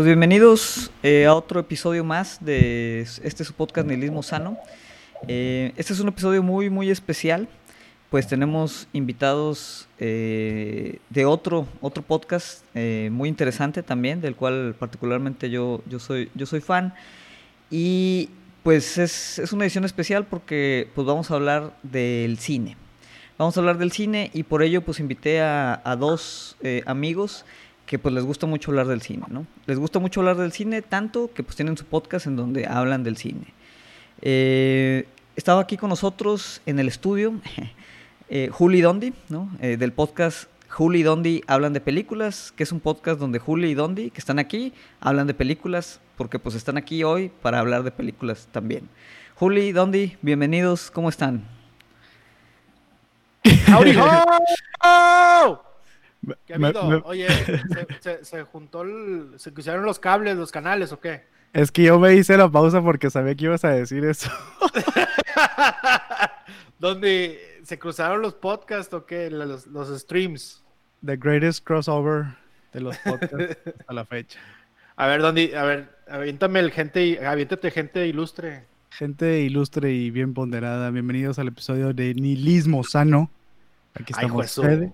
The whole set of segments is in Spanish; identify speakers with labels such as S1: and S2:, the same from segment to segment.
S1: Pues bienvenidos eh, a otro episodio más de este su podcast Nihilismo Sano. Eh, este es un episodio muy, muy especial. Pues tenemos invitados eh, de otro, otro podcast muy interesante también, del cual particularmente yo, yo, soy, yo soy fan. Y pues es, es una edición especial porque pues vamos a hablar del cine. Vamos a hablar del cine y por ello pues invité a, a dos amigos que pues les gusta mucho hablar del cine, ¿no? Les gusta mucho hablar del cine tanto que pues tienen su podcast en donde hablan del cine. Eh, estaba aquí con nosotros en el estudio eh, Juli Dondi, ¿no? Eh, del podcast Juli y Dondi hablan de películas, que es un podcast donde Juli y Dondi, que están aquí, hablan de películas, porque pues están aquí hoy para hablar de películas también. Juli, y Dondi, bienvenidos, ¿cómo están?
S2: ¡Howdy ho! ¿Qué Oye, ¿se, juntó se pusieron los cables, los canales o qué?
S3: Es que yo me hice la pausa porque sabía que ibas a decir eso.
S2: ¿Dónde se cruzaron los podcasts o qué? Los, streams.
S3: The greatest crossover de los podcasts a la fecha.
S2: A ver, ¿dónde? A ver, aviéntame el gente, aviéntate gente ilustre.
S3: Gente ilustre y bien ponderada, bienvenidos al episodio de Nihilismo Sano. Aquí estamos Ay,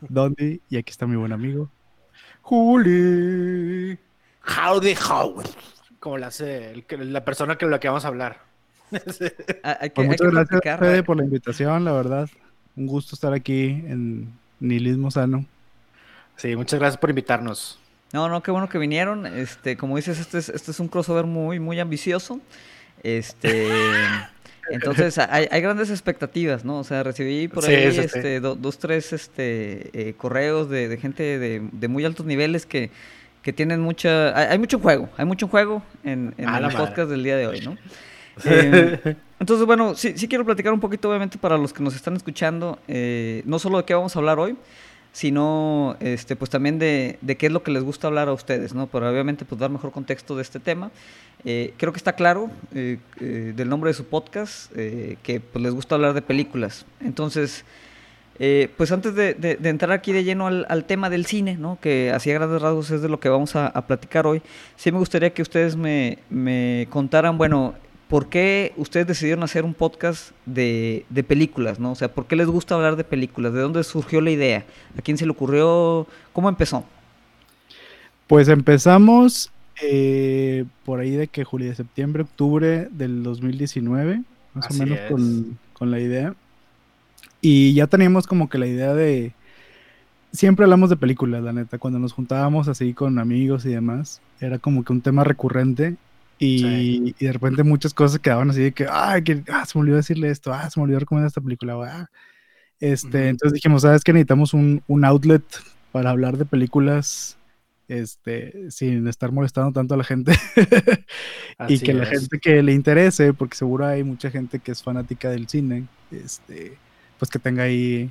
S3: Dondi, y aquí está mi buen amigo.
S2: Juli. Howdy, Howard. Como la hace la persona que la que vamos a hablar.
S3: Ah, pues muchas gracias, Fede, por la invitación, la verdad. Un gusto estar aquí en Nihilismo Sano.
S2: Sí, muchas gracias por invitarnos.
S1: No, no, qué bueno que vinieron. Este, como dices, este es, este es un crossover muy, muy ambicioso. Este. Entonces hay, grandes expectativas, ¿no? O sea, recibí por ahí este, dos, tres este, eh, correos de, gente de, muy altos niveles que, tienen mucha... Hay, mucho juego, hay mucho juego en, en el podcast del día de hoy, ¿no? Eh, entonces, bueno, sí, sí quiero platicar un poquito, obviamente, para los que nos están escuchando, eh, no solo de qué vamos a hablar hoy, sino este, pues también de, qué es lo que les gusta hablar a ustedes, ¿no? Para obviamente pues dar mejor contexto de este tema. Eh, creo que está claro eh, eh, del nombre de su podcast que pues, les gusta hablar de películas. Entonces, pues antes de, entrar aquí de lleno al, tema del cine, ¿no? Que así a grandes rasgos es de lo que vamos a, platicar hoy, sí me gustaría que ustedes me, me contaran, bueno, ¿por qué ustedes decidieron hacer un podcast de, películas, no? O sea, ¿por qué les gusta hablar de películas? ¿De dónde surgió la idea? ¿A quién se le ocurrió? ¿Cómo empezó?
S3: Pues empezamos eh, por ahí de que julio, de septiembre, octubre del 2019, más o menos con, con la idea. Y ya teníamos como que la idea de... Siempre hablamos de películas, la neta. Cuando nos juntábamos así con amigos y demás, era como que un tema recurrente y, de repente muchas cosas quedaban así de que, ay, que, ah, se me olvidó decirle esto, ah, se me olvidó recomendar esta película, ah. Este, entonces dijimos, ¿sabes que Necesitamos un, un, outlet para hablar de películas, este, sin estar molestando tanto a la gente. y que la gente que le interese, porque seguro hay mucha gente que es fanática del cine, este, pues que tenga ahí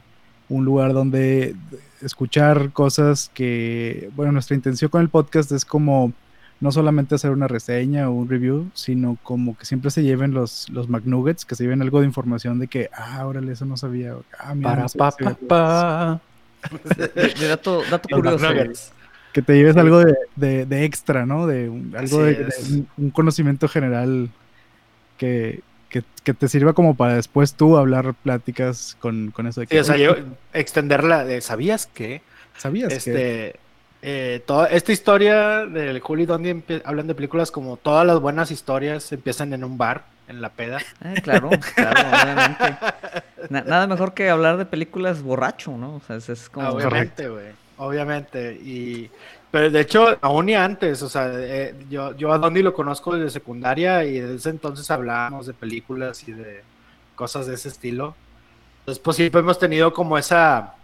S3: un lugar donde escuchar cosas que, bueno, nuestra intención con el podcast es como no solamente hacer una reseña o un review, sino como que siempre se lleven los, los McNuggets, que se lleven algo de información de que, ah, órale, eso no sabía. Ah,
S1: Para pa, pa, De, dato, dato curioso.
S3: Que te lleves algo de, de, extra, ¿no? De algo de, un conocimiento general que, que, te sirva como para después tú hablar pláticas con, con eso de
S2: que. Sí, o sea, yo extenderla de, ¿sabías que?
S3: ¿Sabías
S2: este, que? Eh, toda esta historia del Juli Dondi hablan de películas como todas las buenas historias empiezan en un bar, en la peda.
S1: Eh, claro, claro, obviamente. nada mejor que hablar de películas borracho, ¿no? O sea, es, como...
S2: Obviamente, güey. Obviamente. Y... Pero de hecho, aún y antes, o sea, eh, yo, yo a Dondi lo conozco desde secundaria y desde ese entonces hablábamos de películas y de cosas de ese estilo. Entonces, pues siempre hemos tenido como esa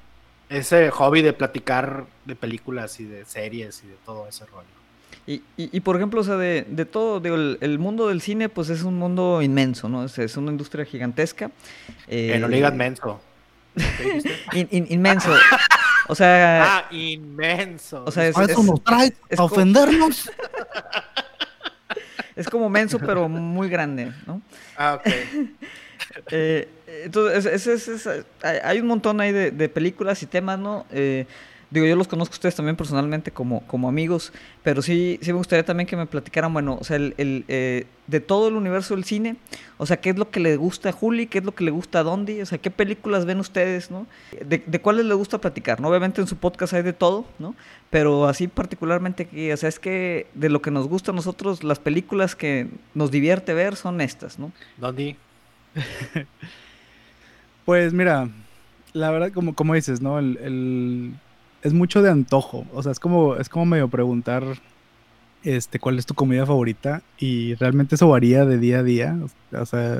S2: ese hobby de platicar de películas y de series y de todo ese rollo.
S1: Y, y, por ejemplo, o sea, de, de todo, el, mundo del cine, pues es un mundo inmenso, ¿no? Es, es una industria gigantesca.
S2: Eh, no le digas menso.
S1: inmenso. O sea.
S2: Ah, inmenso.
S3: O sea, es, eso nos trae a ofendernos.
S1: es como menso, pero muy grande, ¿no?
S2: Ah, ok.
S1: eh, entonces, es, es, hay un montón ahí de, películas y temas, ¿no? Eh, digo, yo los conozco a ustedes también personalmente como, como amigos, pero sí, sí me gustaría también que me platicaran, bueno, o sea, el, eh, de todo el universo del cine, o sea, qué es lo que le gusta a Juli, qué es lo que le gusta a Dondi, o sea, qué películas ven ustedes, ¿no? De, de cuáles les gusta platicar, ¿no? Obviamente en su podcast hay de todo, ¿no? Pero así particularmente aquí, o sea, es que de lo que nos gusta a nosotros, las películas que nos divierte ver son estas, ¿no?
S2: Dondi.
S3: pues mira, la verdad, como, como dices, ¿no? el es mucho de antojo. O sea, es como, es como medio preguntar este, cuál es tu comida favorita. Y realmente eso varía de día a día. O sea,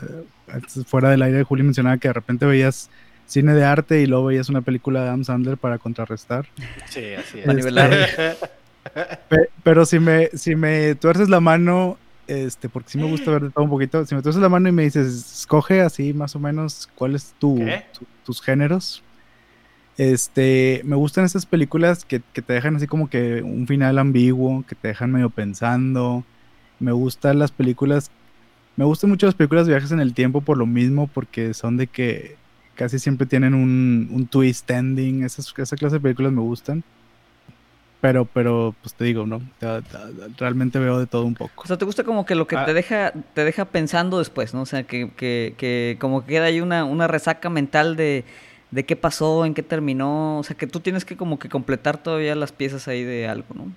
S3: fuera del aire, Juli mencionaba que de repente veías cine de arte y luego veías una película de Adam Sandler para contrarrestar.
S2: Sí, así es. Este,
S3: pero si me, si me tuerces la mano, este, porque sí me gusta ver de todo un poquito, si me tuerces la mano y me dices, escoge así más o menos cuáles tu, tus géneros, este, me gustan esas películas que, te dejan así como que un final ambiguo, que te dejan medio pensando. Me gustan las películas, me gustan mucho las películas de viajes en el tiempo por lo mismo, porque son de que casi siempre tienen un, un twist ending. Esas, esa clase de películas me gustan. Pero, pero, pues te digo, ¿no? Realmente veo de todo un poco.
S1: O sea, te gusta como que lo que ah. te deja, te deja pensando después, ¿no? O sea, que, que, que como queda ahí una, una resaca mental de de qué pasó, en qué terminó, o sea, que tú tienes que como que completar todavía las piezas ahí de algo, ¿no?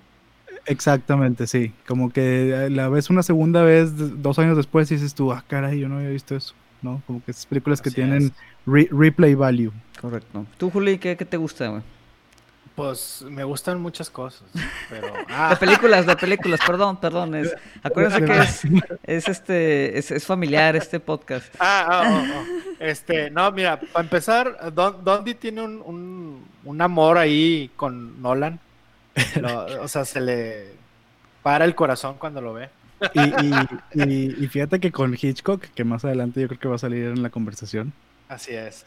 S3: Exactamente, sí. Como que la ves una segunda vez, dos años después, y dices tú, ah, caray, yo no había visto eso, ¿no? Como que esas películas que tienen replay value.
S1: Correcto. ¿Tú, Juli, qué, qué te gusta, güey?
S2: Pues me gustan muchas cosas, pero...
S1: Ah. De películas, de películas, perdón, perdón. Es, acuérdense que es, es este, es, es, familiar este podcast.
S2: Ah, ah oh, oh. este, no, mira, para empezar, Don, Dondi tiene un, un, un, amor ahí con Nolan. o sea, se le para el corazón cuando lo ve.
S3: Y, y, y, fíjate que con Hitchcock, que más adelante yo creo que va a salir en la conversación.
S2: Así es.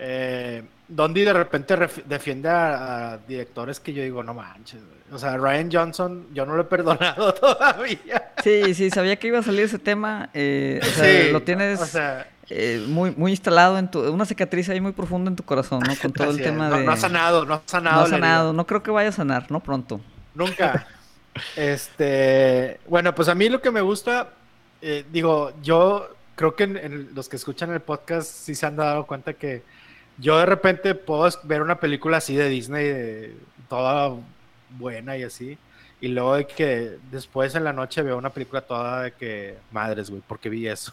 S2: Eh, Dondi de repente defiende a, directores que yo digo, no manches, o sea, Ryan Johnson, yo no lo he perdonado todavía.
S1: Sí, sí, sabía que iba a salir ese tema, eh, o sea, lo tienes eh, muy, muy instalado en tu, una cicatriz ahí muy profunda en tu corazón, ¿no? Con todo el tema de...
S2: No ha sanado, no ha sanado.
S1: No ha sanado, no creo que vaya a sanar, ¿no? Pronto.
S2: Nunca. este, bueno, pues a mí lo que me gusta, eh, digo, yo creo que los que escuchan el podcast sí se han dado cuenta que yo de repente puedo ver una película así de Disney, toda buena y así, y luego de que después en la noche veo una película toda de que, madres, güey, ¿por qué vi eso?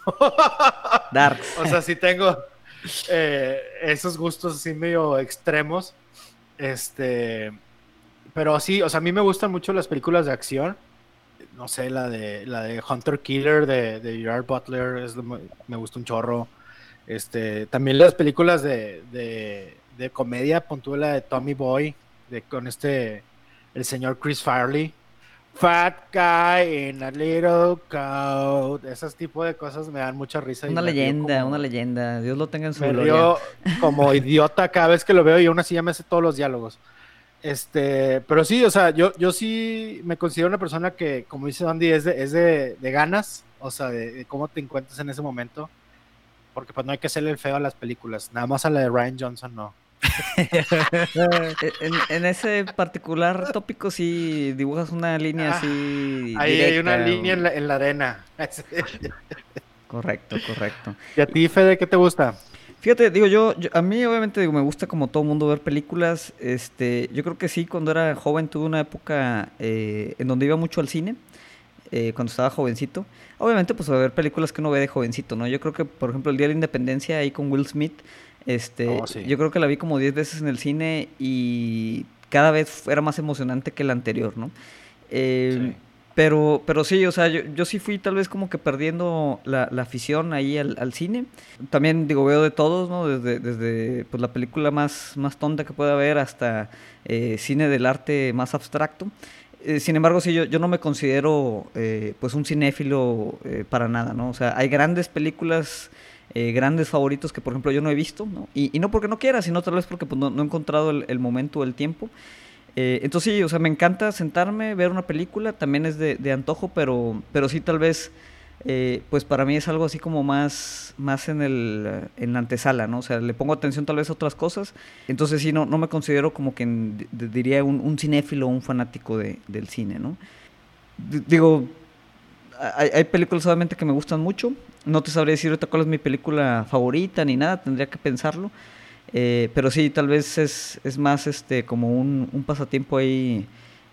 S1: Dark.
S2: o sea, sí tengo eh, esos gustos así medio extremos. Este, pero sí, o sea, a mí me gustan mucho las películas de acción. No sé, la de la de Hunter Killer de, de Gerard Butler es, me gusta un chorro. Este, también las películas de, de, de comedia, la de Tommy Boy, de, con este, el señor Chris Farley. Fat guy in a little coat. Esos tipos de cosas me dan mucha risa.
S1: Una leyenda, una leyenda. Dios lo tenga en su
S2: me como idiota cada vez que lo veo y aún así ya me hace todos los diálogos. Este, pero sí, o sea, yo, yo sí me considero una persona que, como dice Andy, es de, es de, de ganas, o sea, de, cómo te encuentras en ese momento porque pues no hay que hacerle el feo a las películas, nada más a la de Ryan Johnson no.
S1: en, ese particular tópico sí dibujas una línea ah, así.
S2: Ahí hay una línea en la, arena.
S1: correcto, correcto.
S2: ¿Y a ti, Fede, qué te gusta?
S1: Fíjate, digo yo, a mí obviamente digo, me gusta como todo mundo ver películas. Este, yo creo que sí, cuando era joven tuve una época eh, en donde iba mucho al cine. Eh, cuando estaba jovencito. Obviamente, pues a ver películas que uno ve de jovencito, ¿no? Yo creo que, por ejemplo, el Día de la Independencia ahí con Will Smith, este, oh, yo creo que la vi como 10 veces en el cine y cada vez era más emocionante que la anterior, ¿no? Eh, pero, pero sí, o sea, yo, yo, sí fui tal vez como que perdiendo la, la afición ahí al, al, cine. También, digo, veo de todos, ¿no? Desde, desde pues, la película más, más tonta que pueda haber hasta eh, cine del arte más abstracto. Eh, sin embargo, sí, yo, yo no me considero eh, pues un cinéfilo eh, para nada, ¿no? O sea, hay grandes películas, grandes favoritos que, por ejemplo, yo no he visto, ¿no? Y, no porque no quiera, sino tal vez porque pues, no, he encontrado el, momento o el tiempo. entonces sí, o sea, me encanta sentarme, ver una película, también es de, de antojo, pero, pero sí tal vez eh, pues para mí es algo así como más, más en, el, en la antesala, ¿no? O sea, le pongo atención tal vez a otras cosas, entonces sí, no, no me considero como que diría un, cinéfilo o un fanático de, del cine, ¿no? digo, hay, películas obviamente que me gustan mucho, no te sabría decir ahorita cuál es mi película favorita ni nada, tendría que pensarlo, eh, pero sí, tal vez es, es más este como un, un pasatiempo ahí,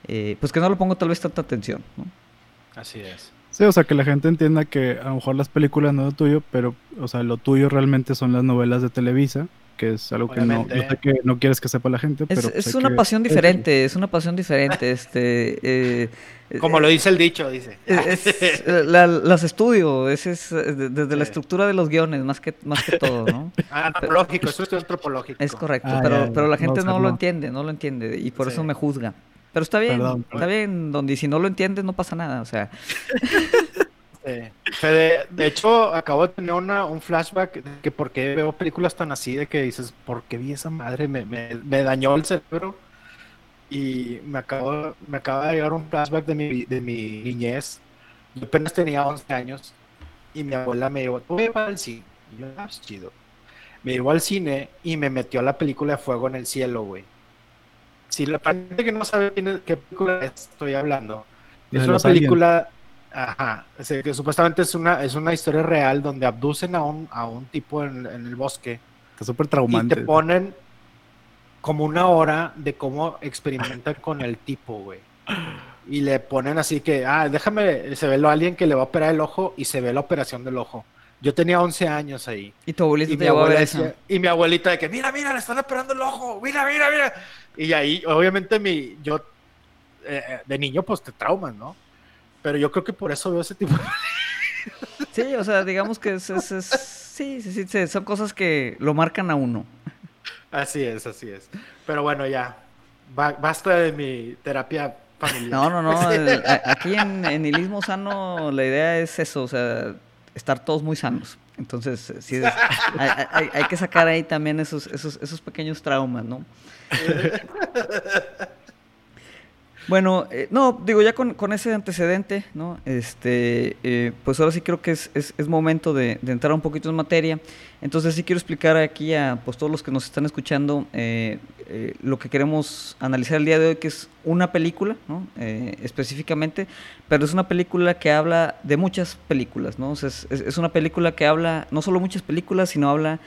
S1: eh, pues que no le pongo tal vez tanta atención, ¿no?
S2: Así es.
S3: Sí, o sea, que la gente entienda que a lo mejor las películas no es lo tuyo, pero, o sea, lo tuyo realmente son las novelas de Televisa, que es algo que no, sé que no quieres que sepa la gente.
S1: Es,
S3: pero
S1: es una pasión diferente, es una pasión diferente. este eh,
S2: Como lo dice el dicho, dice.
S1: las estudio, es, es desde la estructura de los guiones, más que, más que todo, ¿no?
S2: antropológico, eso es antropológico.
S1: Es correcto, ah, pero, pero la gente no, lo entiende, no lo entiende, y por eso me juzga. Pero está bien, está bien, donde si no lo entiendes no pasa nada, o sea.
S2: de, hecho, acabo de tener una, un flashback de que por qué veo películas tan así, de que dices, ¿por qué vi esa madre? Me, me, dañó el cerebro. Y me acabo, me acaba de llegar un flashback de mi, de mi niñez. Yo apenas tenía 11 años y mi abuela me dijo, tú vas al cine. Y yo, ah, chido. Me llevó al cine y me metió a la película de Fuego en el Cielo, güey. Si la gente que no sabe qué película estoy hablando, es una película, ajá, que supuestamente es una, es una historia real donde abducen a un, a un tipo en, el bosque.
S3: Está súper traumante.
S2: Y te ponen como una hora de cómo experimentan con el tipo, güey. Y le ponen así que, ah, déjame, se ve lo alguien que le va a operar el ojo y se ve la operación del ojo. Yo tenía 11 años ahí.
S1: Y tu abuelita
S2: y
S1: te
S2: eso. Y mi abuelita de que, mira, mira, le están operando el ojo, mira, mira, mira. Y ahí, obviamente, mi, yo, eh, eh, de niño, pues te trauman, ¿no? Pero yo creo que por eso veo ese tipo de...
S1: Sí, o sea, digamos que es, es, sí, sí, sí, son cosas que lo marcan a uno.
S2: Así es, así es. Pero bueno, ya, basta de mi terapia familiar.
S1: No, no, no, aquí en, en Nihilismo Sano la idea es eso, o sea, estar todos muy sanos. Entonces, sí, hay, hay, que sacar ahí también esos, esos, esos pequeños traumas, ¿no? Bueno, eh, no, digo, ya con, con, ese antecedente, ¿no? Este, eh, pues ahora sí creo que es, es, es momento de, entrar un poquito en materia. Entonces sí quiero explicar aquí a pues, todos los que nos están escuchando eh, lo que queremos analizar el día de hoy, que es una película, ¿no? específicamente, pero es una película que habla de muchas películas, ¿no? Es, es, una película que habla no solo muchas películas, sino habla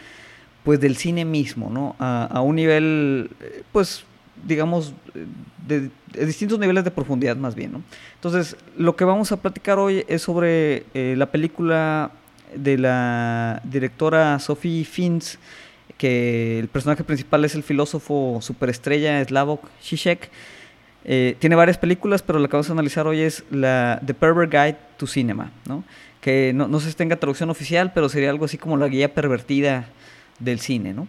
S1: pues del cine mismo, ¿no? A, a un nivel, pues digamos, de, distintos niveles de profundidad más bien. ¿no? Entonces, lo que vamos a platicar hoy es sobre eh, la película de la directora Sophie Fins, que el personaje principal es el filósofo superestrella Slavoj Žižek. Eh, tiene varias películas, pero la que vamos a analizar hoy es la The Pervert Guide to Cinema, ¿no? que no, no sé si tenga traducción oficial, pero sería algo así como la guía pervertida del cine, ¿no?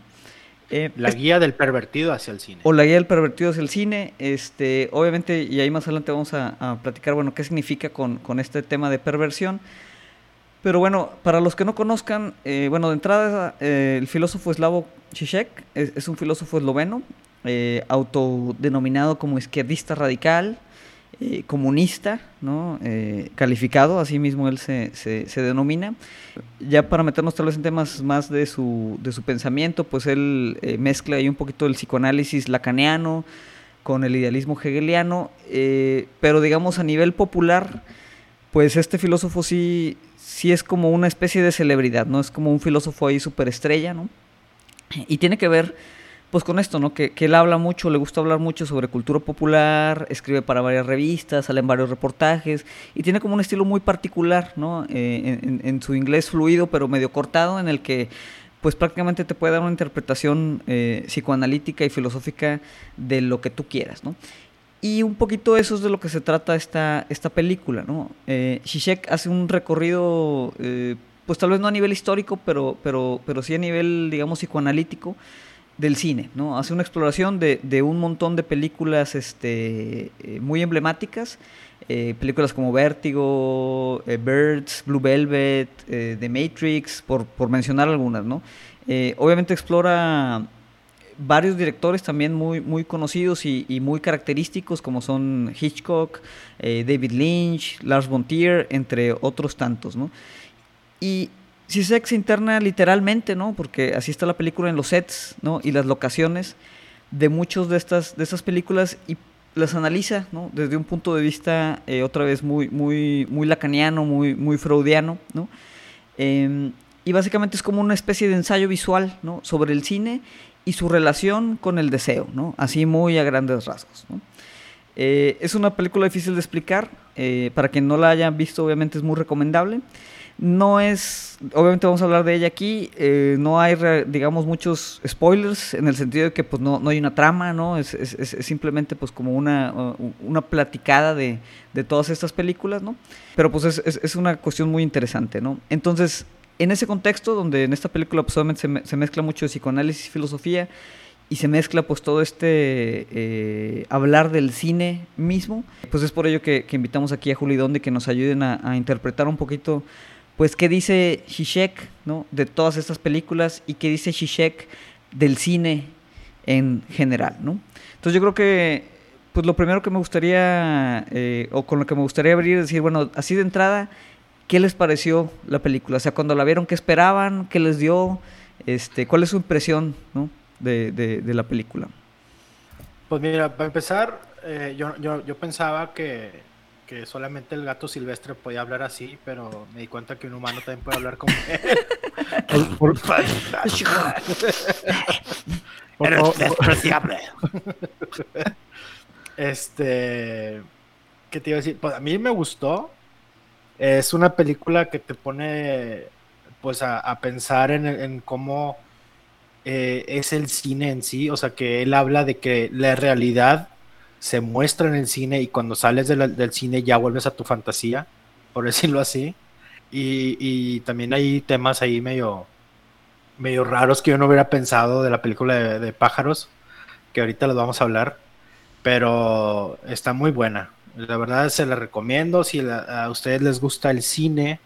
S2: Eh, la guía del pervertido hacia el cine.
S1: O la guía del pervertido hacia el cine. Este, obviamente, y ahí más adelante vamos a, platicar, bueno, qué significa con, este tema de perversión. Pero bueno, para los que no conozcan, eh, bueno, de entrada, eh, el filósofo eslavo Zizek es, un filósofo esloveno, autodenominado como izquierdista radical, eh, comunista, ¿no? Eh, calificado, así mismo él se, se, denomina. Ya para meternos tal vez en temas más de su, de su pensamiento, pues él eh, mezcla ahí un poquito el psicoanálisis lacaniano con el idealismo hegeliano, pero digamos a nivel popular, pues este filósofo sí, sí es como una especie de celebridad, ¿no? Es como un filósofo ahí superestrella, ¿no? Y tiene que ver pues con esto, ¿no? Que, él habla mucho, le gusta hablar mucho sobre cultura popular, escribe para varias revistas, sale en varios reportajes y tiene como un estilo muy particular, ¿no? Eh, en, su inglés fluido pero medio cortado en el que pues prácticamente te puede dar una interpretación eh, psicoanalítica y filosófica de lo que tú quieras, ¿no? Y un poquito eso es de lo que se trata esta, esta película, ¿no? Eh, hace un recorrido, eh, pues tal vez no a nivel histórico, pero, pero, pero sí a nivel, digamos, psicoanalítico, del cine, ¿no? Hace una exploración de, de un montón de películas este, eh, muy emblemáticas, eh, películas como Vértigo, eh, Birds, Blue Velvet, The Matrix, por, por mencionar algunas, ¿no? obviamente explora varios directores también muy, muy conocidos y, muy característicos, como son Hitchcock, David Lynch, Lars von Trier, entre otros tantos, ¿no? Y si se interna literalmente, ¿no? Porque así está la película en los sets, ¿no? Y las locaciones de muchas de estas, de estas películas y las analiza, ¿no? Desde un punto de vista, eh, otra vez, muy, muy, muy lacaniano, muy, muy freudiano, ¿no? Em, y básicamente es como una especie de ensayo visual, ¿no? Sobre el cine y su relación con el deseo, ¿no? Así muy a grandes rasgos, ¿no? Eh, es una película difícil de explicar, eh, para quien no la haya visto obviamente es muy recomendable. No es, obviamente vamos a hablar de ella aquí, eh, no hay, digamos, muchos spoilers en el sentido de que pues no, no hay una trama, ¿no? Es, es, es simplemente pues como una, una platicada de, de, todas estas películas, ¿no? Pero pues es, una cuestión muy interesante, ¿no? Entonces, en ese contexto, donde en esta película pues obviamente se, mezcla mucho psicoanálisis y filosofía, y se mezcla pues todo este eh, hablar del cine mismo, pues es por ello que, invitamos aquí a Juli Donde que nos ayuden a interpretar un poquito pues qué dice Shishek ¿no? de todas estas películas y qué dice Shishek del cine en general. ¿no? Entonces yo creo que pues lo primero que me gustaría, eh, o con lo que me gustaría abrir, es decir, bueno, así de entrada, ¿qué les pareció la película? O sea, cuando la vieron, ¿qué esperaban? ¿Qué les dio? Este, ¿Cuál es su impresión ¿no? de, de, la película?
S2: Pues mira, para empezar, eh, yo, yo, yo pensaba que que solamente el gato silvestre podía hablar así, pero me di cuenta que un humano también puede hablar como él. por, despreciable. este, ¿qué te iba a decir? Pues a mí me gustó. Es una película que te pone, pues, a, pensar en, cómo eh, es el cine en sí. O sea, que él habla de que la realidad se muestra en el cine y cuando sales del cine ya vuelves a tu fantasía, por decirlo así. Y, también hay temas ahí medio, medio raros que yo no hubiera pensado de la película de, pájaros, que ahorita los vamos a hablar, pero está muy buena. La verdad se la recomiendo si a ustedes les gusta el cine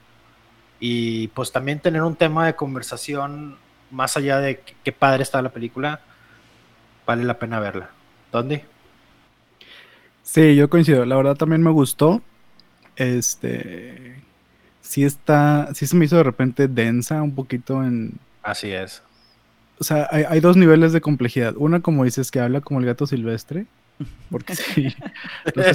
S2: y pues también tener un tema de conversación más allá de qué padre está la película, vale la pena verla. ¿Dónde?
S3: Sí, yo coincido. La verdad también me gustó. Este. Sí está. Sí se me hizo de repente densa un poquito en.
S2: Así es.
S3: O sea, hay, dos niveles de complejidad. Una, como dices, que habla como el gato silvestre. Porque sí. No sé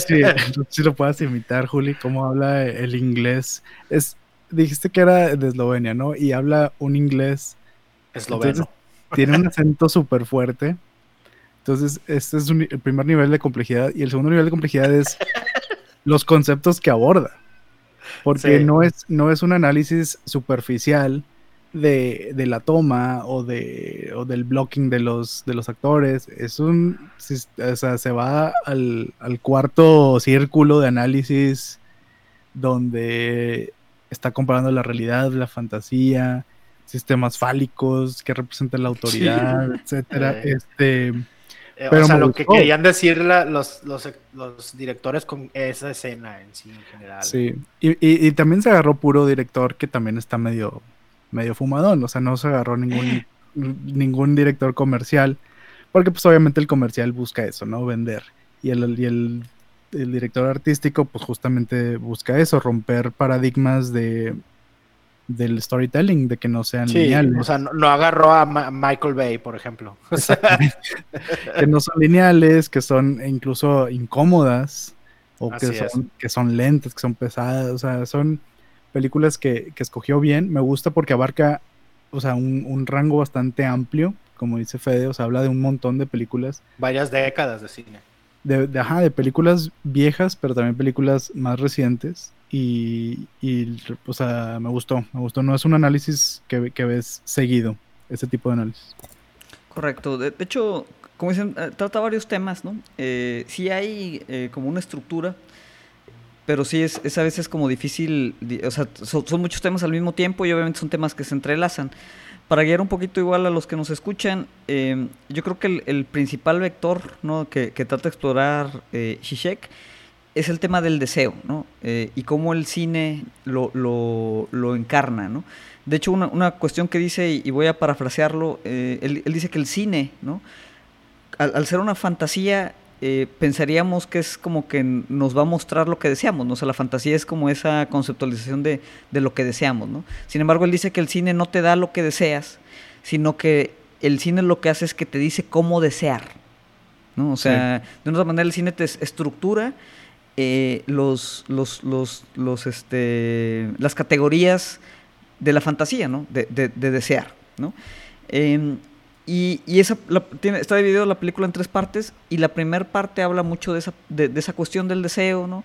S3: si, lo puedas imitar, Juli, cómo habla el inglés. Es, dijiste que era de Eslovenia, ¿no? Y habla un inglés.
S2: Esloveno.
S3: tiene un acento súper fuerte. Entonces, este es el primer nivel de complejidad. Y el segundo nivel de complejidad es los conceptos que aborda. Porque no, es, no es un análisis superficial de, la toma o, de, o del blocking de los, de los actores. Es un. O sea, se va al, al cuarto círculo de análisis donde está comparando la realidad, la fantasía, sistemas fálicos que representan la autoridad, etcétera. Este
S2: eh, o sea, lo que querían decir los, los, directores con esa escena en sí, en general.
S3: Sí, y, también se agarró puro director que también está medio, medio fumadón, o sea, no se agarró ningún, ningún director comercial, porque pues obviamente el comercial busca eso, ¿no? Vender. Y el, y el, el director artístico pues justamente busca eso, romper paradigmas de del storytelling, de que no sean lineales.
S2: O sea, no, agarró a Michael Bay, por ejemplo.
S3: que no son lineales, que son incluso incómodas, o que son, que son lentas, que son pesadas. O sea, son películas que, escogió bien. Me gusta porque abarca, o sea, un, rango bastante amplio, como dice Fede, o sea, habla de un montón de películas.
S2: Varias décadas de cine.
S3: De, de, ajá, de películas viejas, pero también películas más recientes. Y, y, o sea, me gustó, me gustó. No es un análisis que, que ves seguido, ese tipo de análisis.
S1: Correcto. De, hecho, como dicen, eh, trata varios temas, ¿no? Eh, sí hay eh, como una estructura, pero sí es, es, a veces como difícil, o sea, son, muchos temas al mismo tiempo y obviamente son temas que se entrelazan. Para guiar un poquito igual a los que nos escuchan, eh, yo creo que el, principal vector ¿no? que, que trata de explorar Shishek es el tema del deseo, ¿no? Eh, y cómo el cine lo, lo, encarna, ¿no? De hecho, una, una, cuestión que dice, y voy a parafrasearlo, eh, él, dice que el cine, ¿no? Al, ser una fantasía, eh, pensaríamos que es como que nos va a mostrar lo que deseamos, ¿no? O sea, la fantasía es como esa conceptualización de, de lo que deseamos, ¿no? Sin embargo, él dice que el cine no te da lo que deseas, sino que el cine lo que hace es que te dice cómo desear, ¿no? O sea, de una manera el cine te estructura eh, los, los, los, los, este, las categorías de la fantasía, ¿no? De, de, desear, ¿no? Em, y, y esa, tiene, está dividido la película en tres partes y la primera parte habla mucho de esa, de, esa cuestión del deseo, ¿no?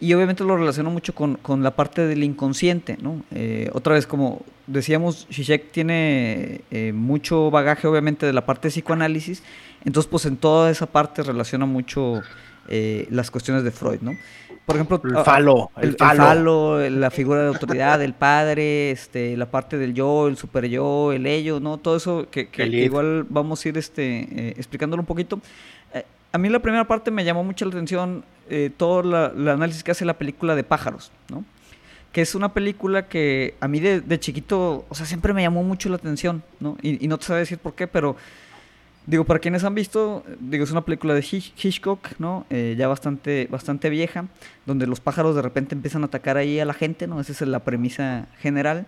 S1: Y obviamente lo relaciono mucho con, con la parte del inconsciente, ¿no? Eh, otra vez, como decíamos, Zizek tiene eh, mucho bagaje, obviamente, de la parte de psicoanálisis, entonces, pues en toda esa parte relaciona mucho eh, las cuestiones de Freud, ¿no? Por ejemplo,
S2: el falo,
S1: el, falo. la figura de autoridad, el padre, este, la parte del yo, el super yo, el ello, ¿no? Todo eso que, igual vamos a ir este, eh, explicándolo un poquito. Eh, a mí la primera parte me llamó mucho la atención todo el análisis que hace la película de pájaros, ¿no? Que es una película que a mí de, chiquito, o sea, siempre me llamó mucho la atención, ¿no? Y, y no te sabe decir por qué, pero Digo, para quienes han visto, digo, es una película de Hitchcock, ¿no? Eh, ya bastante, bastante vieja, donde los pájaros de repente empiezan a atacar ahí a la gente, ¿no? Esa es la premisa general.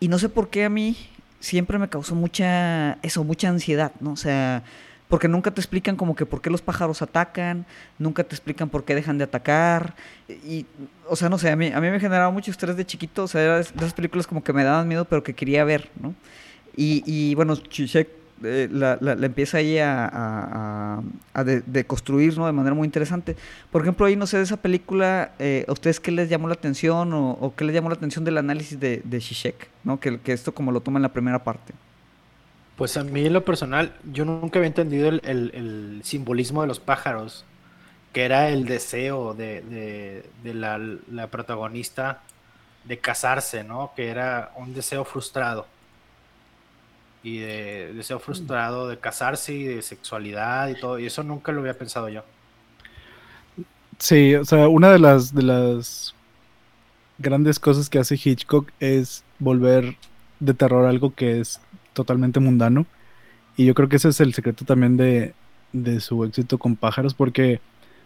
S1: Y no sé por qué a mí siempre me causó mucha, eso, mucha ansiedad, ¿no? O sea, porque nunca te explican como que por qué los pájaros atacan, nunca te explican por qué dejan de atacar. Y, o sea, no sé, a mí, a mí me generaba mucho estrés de chiquito, o sea, era de esas películas como que me daban miedo, pero que quería ver, ¿no? Y, y bueno, Chichek eh, la, la, empieza ahí a, a, de, construir ¿no? de manera muy interesante. Por ejemplo, ahí no sé de esa película, eh, ¿a ustedes qué les llamó la atención o, qué les llamó la atención del análisis de, de? ¿no? Que, que, esto como lo toma en la primera parte.
S2: Pues a mí en lo personal, yo nunca había entendido el, el, simbolismo de los pájaros, que era el deseo de, de la, la protagonista de casarse, ¿no? Que era un deseo frustrado y de deseo frustrado de casarse y de sexualidad y todo, y eso nunca lo había pensado yo.
S3: Sí, o sea, una de las de las grandes cosas que hace Hitchcock es volver de terror algo que es totalmente mundano. Y yo creo que ese es el secreto también de, de su éxito con pájaros, porque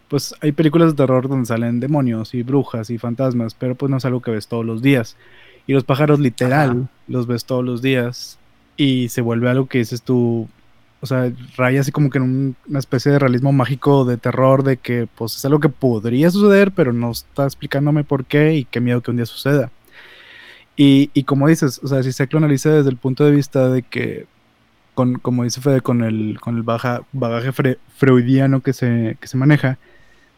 S3: pues hay películas de terror donde salen demonios y brujas y fantasmas, pero pues no es algo que ves todos los días. Y los pájaros literal los ves todos los días y se vuelve algo que dices tú, o sea, raya así como que en una especie de realismo mágico de terror, de que pues es algo que podría suceder, pero no está explicándome por qué y qué miedo que un día suceda. Y, y como dices, o sea, si se analiza desde el punto de vista de que, con, como dice Fede, con el, con el baja, bagaje freudiano que se, que se maneja,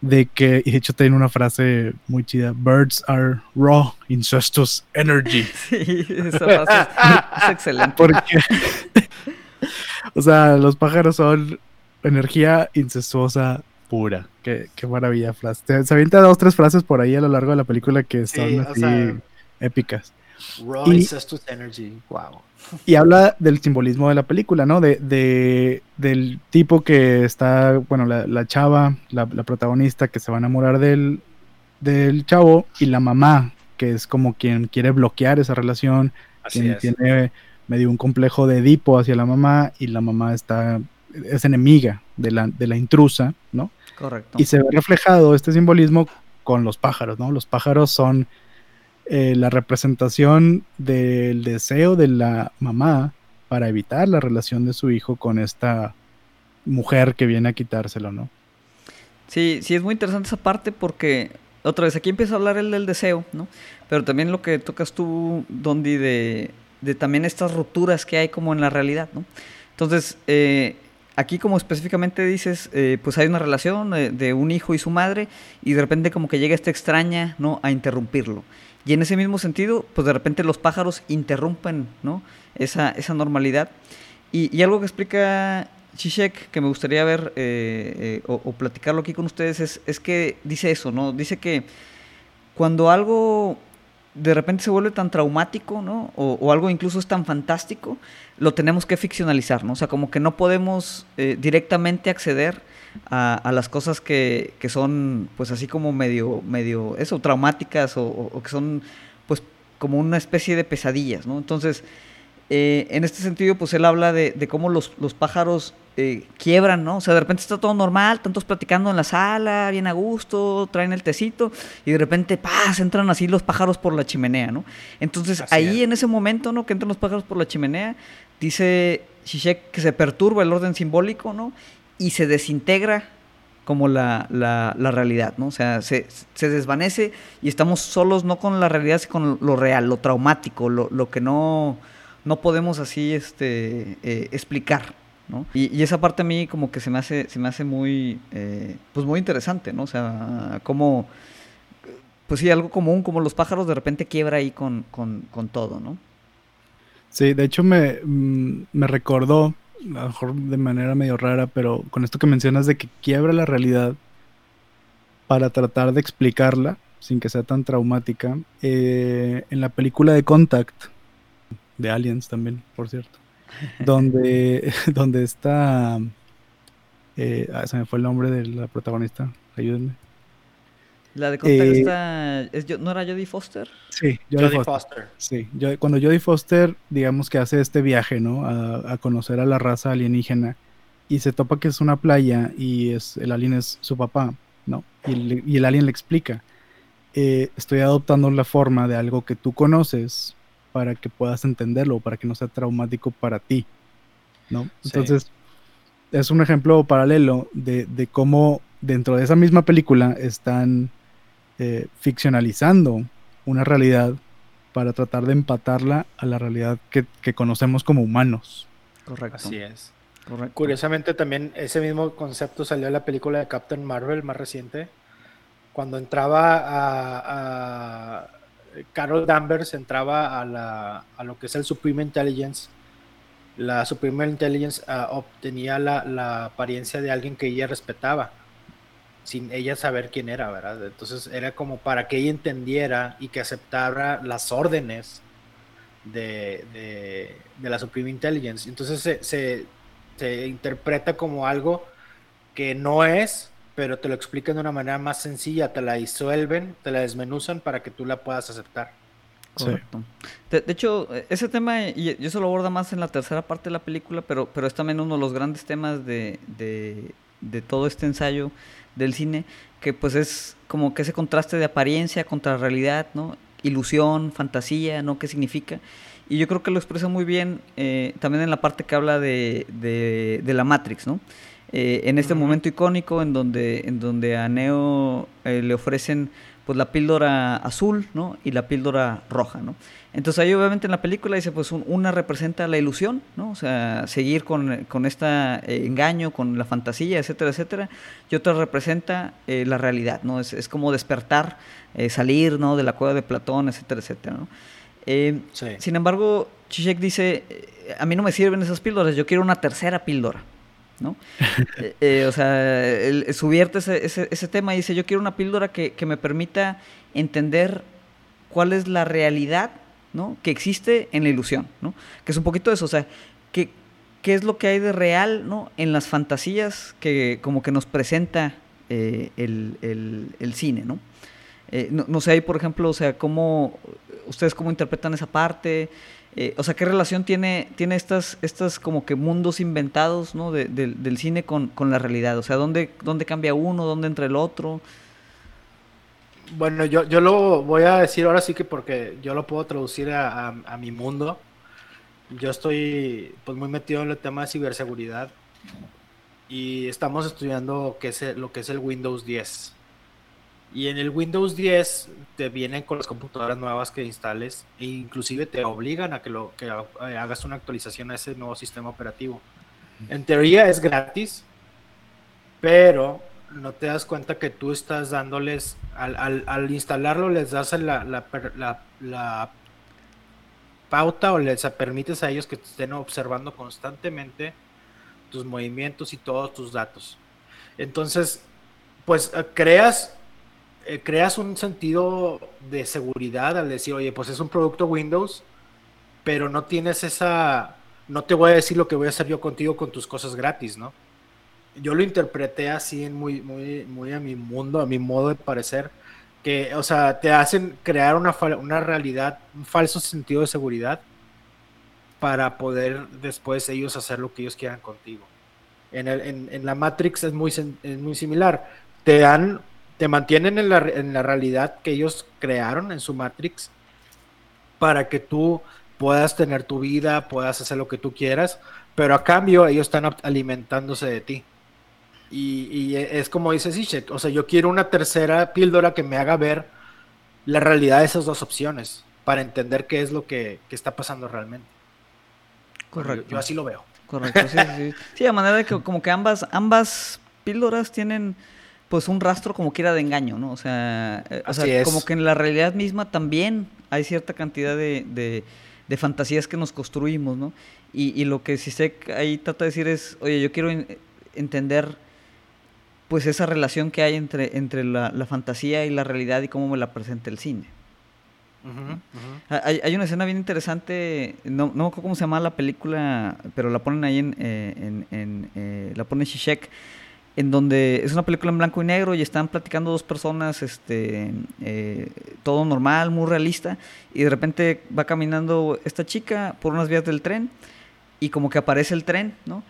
S3: de que, y de hecho tiene una frase muy chida, birds are raw, incestuous energy.
S1: Sí, esa frase es, excelente.
S3: Porque, o sea, los pájaros son energía incestuosa pura. Qué, qué maravilla frase. Se avienta dos, tres frases por ahí a lo largo de la película que son así épicas.
S2: Raw incestuous energy, wow.
S3: Y habla del simbolismo de la película, ¿no? De, de del tipo que está, bueno, la, chava, la, protagonista que se va a enamorar del, del chavo y la mamá, que es como quien quiere bloquear esa relación, quien tiene medio un complejo de Edipo hacia la mamá y la mamá está, es enemiga de la, de la intrusa, ¿no?
S1: Correcto.
S3: Y se ve reflejado este simbolismo con los pájaros, ¿no? Los pájaros son eh, la representación del deseo de la mamá para evitar la relación de su hijo con esta mujer que viene a quitárselo, ¿no?
S1: Sí, sí, es muy interesante esa parte porque, otra vez, aquí empieza a hablar el del deseo, ¿no? Pero también lo que tocas tú, Dondi, de, de también estas rupturas que hay como en la realidad, ¿no? Entonces, eh, aquí como específicamente dices, eh, pues hay una relación de, un hijo y su madre y de repente como que llega esta extraña, ¿no? A interrumpirlo. Y en ese mismo sentido, pues de repente los pájaros interrumpen ¿no? esa, esa normalidad. Y, algo que explica Chishek, que me gustaría ver eh, eh, o, platicarlo aquí con ustedes, es, es que dice eso, ¿no? Dice que cuando algo de repente se vuelve tan traumático, ¿no? O, algo incluso es tan fantástico, lo tenemos que ficcionalizar, ¿no? O sea, como que no podemos eh, directamente acceder a, las cosas que, que, son, pues así como medio, medio, eso, traumáticas o, que son, pues, como una especie de pesadillas, ¿no? Entonces, eh, en este sentido, pues él habla de, de cómo los, los pájaros eh, quiebran, ¿no? O sea, de repente está todo normal, tantos platicando en la sala, bien a gusto, traen el tecito, y de repente, ¡paz! entran así los pájaros por la chimenea, ¿no? Entonces, ahí en ese momento, ¿no? Que entran los pájaros por la chimenea, dice Shishek que se perturba el orden simbólico, ¿no? Y se desintegra como la, la, realidad, ¿no? O sea, se, se, desvanece y estamos solos no con la realidad, sino con lo real, lo traumático, lo, lo que no, no podemos así este, eh, explicar, ¿no? Y, y, esa parte a mí como que se me hace, se me hace muy, eh, pues muy interesante, ¿no? O sea, como, pues sí, algo común, como los pájaros de repente quiebra ahí con, con, con todo, ¿no?
S3: Sí, de hecho me, mm, me recordó, a lo mejor de manera medio rara, pero con esto que mencionas de que quiebra la realidad para tratar de explicarla sin que sea tan traumática, eh, en la película de Contact, de Aliens también, por cierto, donde, donde está, eh, ah, se me fue el nombre de la protagonista, ayúdenme.
S1: La de Contact eh, ¿No era Jodie Foster?
S3: Sí, Jodie, Foster. Sí, cuando Jodie Foster, digamos que hace este viaje, ¿no? A, conocer a la raza alienígena y se topa que es una playa y es, el alien es su papá, ¿no? Y el, alien le explica, eh, estoy adoptando la forma de algo que tú conoces para que puedas entenderlo, para que no sea traumático para ti, ¿no? Entonces, es un ejemplo paralelo de, de cómo dentro de esa misma película están eh, ficcionalizando una realidad para tratar de empatarla a la realidad que, conocemos como humanos.
S2: Correcto. Así es. Curiosamente también ese mismo concepto salió en la película de Captain Marvel más reciente. Cuando entraba a, Carol Danvers entraba a, lo que es el Supreme Intelligence. La Supreme Intelligence ah, obtenía la apariencia de alguien que ella respetaba sin ella saber quién era, ¿verdad? Entonces era como para que ella entendiera y que aceptara las órdenes de, la Supreme Intelligence. Entonces se, se, interpreta como algo que no es, pero te lo explican de una manera más sencilla, te la disuelven, te la desmenuzan para que tú la puedas aceptar.
S1: Correcto. De, hecho, ese tema, y yo se lo aborda más en la tercera parte de la película, pero, pero es también uno de los grandes temas de, de todo este ensayo del cine, que pues es como que ese contraste de apariencia contra realidad, ¿no? Ilusión, fantasía, ¿no? ¿Qué significa? Y yo creo que lo expresa muy bien eh, también en la parte que habla de, de, la Matrix, ¿no? Eh, en este momento icónico en donde, en donde a Neo eh, le ofrecen pues la píldora azul, ¿no? Y la píldora roja, ¿no? Entonces ahí obviamente en la película dice, pues una representa la ilusión, ¿no? O sea, seguir con, con este engaño, con la fantasía, etcétera, etcétera. Y otra representa eh, la realidad, ¿no? Es, es como despertar, eh, salir, ¿no? De la cueva de Platón, etcétera, etcétera, ¿no? Sin embargo, Chichek dice, a mí no me sirven esas píldoras, yo quiero una tercera píldora, ¿no? o sea, él subierte ese, ese, ese, tema y dice, yo quiero una píldora que, que me permita entender cuál es la realidad que existe en la ilusión, ¿no? Que es un poquito eso, o sea, ¿qué, qué es lo que hay de real, ¿no? En las fantasías que como que nos presenta eh, el, cine, eh, ¿no? ¿no? sé, ahí por ejemplo, o sea, cómo, ustedes cómo interpretan esa parte, eh, o sea, ¿qué relación tiene, tiene estas, estas como que mundos inventados, ¿no? del cine con, con, la realidad? O sea, ¿dónde, ¿dónde cambia uno? ¿Dónde entra el otro?
S2: Bueno, yo, yo lo voy a decir ahora sí que porque yo lo puedo traducir a, mi mundo. Yo estoy pues muy metido en el tema de ciberseguridad y estamos estudiando qué es lo que es el Windows 10. Y en el Windows 10 te vienen con las computadoras nuevas que instales e inclusive te obligan a que, lo, que hagas una actualización a ese nuevo sistema operativo. En teoría es gratis, pero no te das cuenta que tú estás dándoles, al, instalarlo les das la, la, pauta o les permites a ellos que te estén observando constantemente tus movimientos y todos tus datos. Entonces, pues eh, creas, eh, creas un sentido de seguridad al decir, oye, pues es un producto Windows, pero no tienes esa, no te voy a decir lo que voy a hacer yo contigo con tus cosas gratis, ¿no? Yo lo interpreté así, muy, muy, muy a mi mundo, a mi modo de parecer, que, o sea, te hacen crear una, una realidad, un falso sentido de seguridad para poder después ellos hacer lo que ellos quieran contigo. En, el, en, la Matrix es muy, es muy similar. Te dan, te mantienen en la, en la realidad que ellos crearon en su Matrix para que tú puedas tener tu vida, puedas hacer lo que tú quieras, pero a cambio ellos están alimentándose de ti. Y, es como dice Zizek, o sea, yo quiero una tercera píldora que me haga ver la realidad de esas dos opciones para entender qué es lo que, está pasando realmente. Correcto. Yo, así lo veo.
S1: Correcto, sí, sí. Sí, de manera que como que ambas, ambas píldoras tienen pues un rastro como quiera de engaño, ¿no? O sea, eh, o sea como que en la realidad misma también hay cierta cantidad de, de, fantasías que nos construimos, ¿no? Y, y lo que Zizek ahí trata de decir es, oye, yo quiero entender pues esa relación que hay entre, entre la, fantasía y la realidad y cómo me la presenta el cine. Hay, hay, una escena bien interesante, no, no cómo se llama la película, pero la ponen ahí en, eh, en, eh, la pone Shishek, en donde es una película en blanco y negro y están platicando dos personas, este, eh, todo normal, muy realista, y de repente va caminando esta chica por unas vías del tren y como que aparece el tren, ¿no?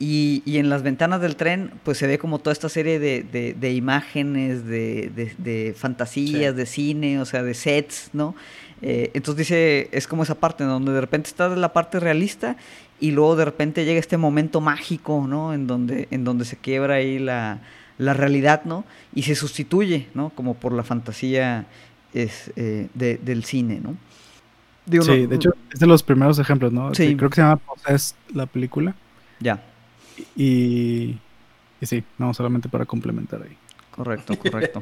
S1: Y, y, en las ventanas del tren, pues se ve como toda esta serie de, de, imágenes, de, de fantasías, de cine, o sea, de sets, ¿no? Eh, entonces dice, es como esa parte, donde de repente está la parte realista y luego de repente llega este momento mágico, ¿no? En donde, en donde se quiebra ahí la, la realidad, ¿no? Y se sustituye, ¿no? Como por la fantasía es, eh, del cine, ¿no?
S3: sí, de hecho, es de los primeros ejemplos, ¿no? Sí. Creo que se llama Possessed la película.
S1: Ya.
S3: Y, sí, no, solamente para complementar ahí.
S1: Correcto, correcto.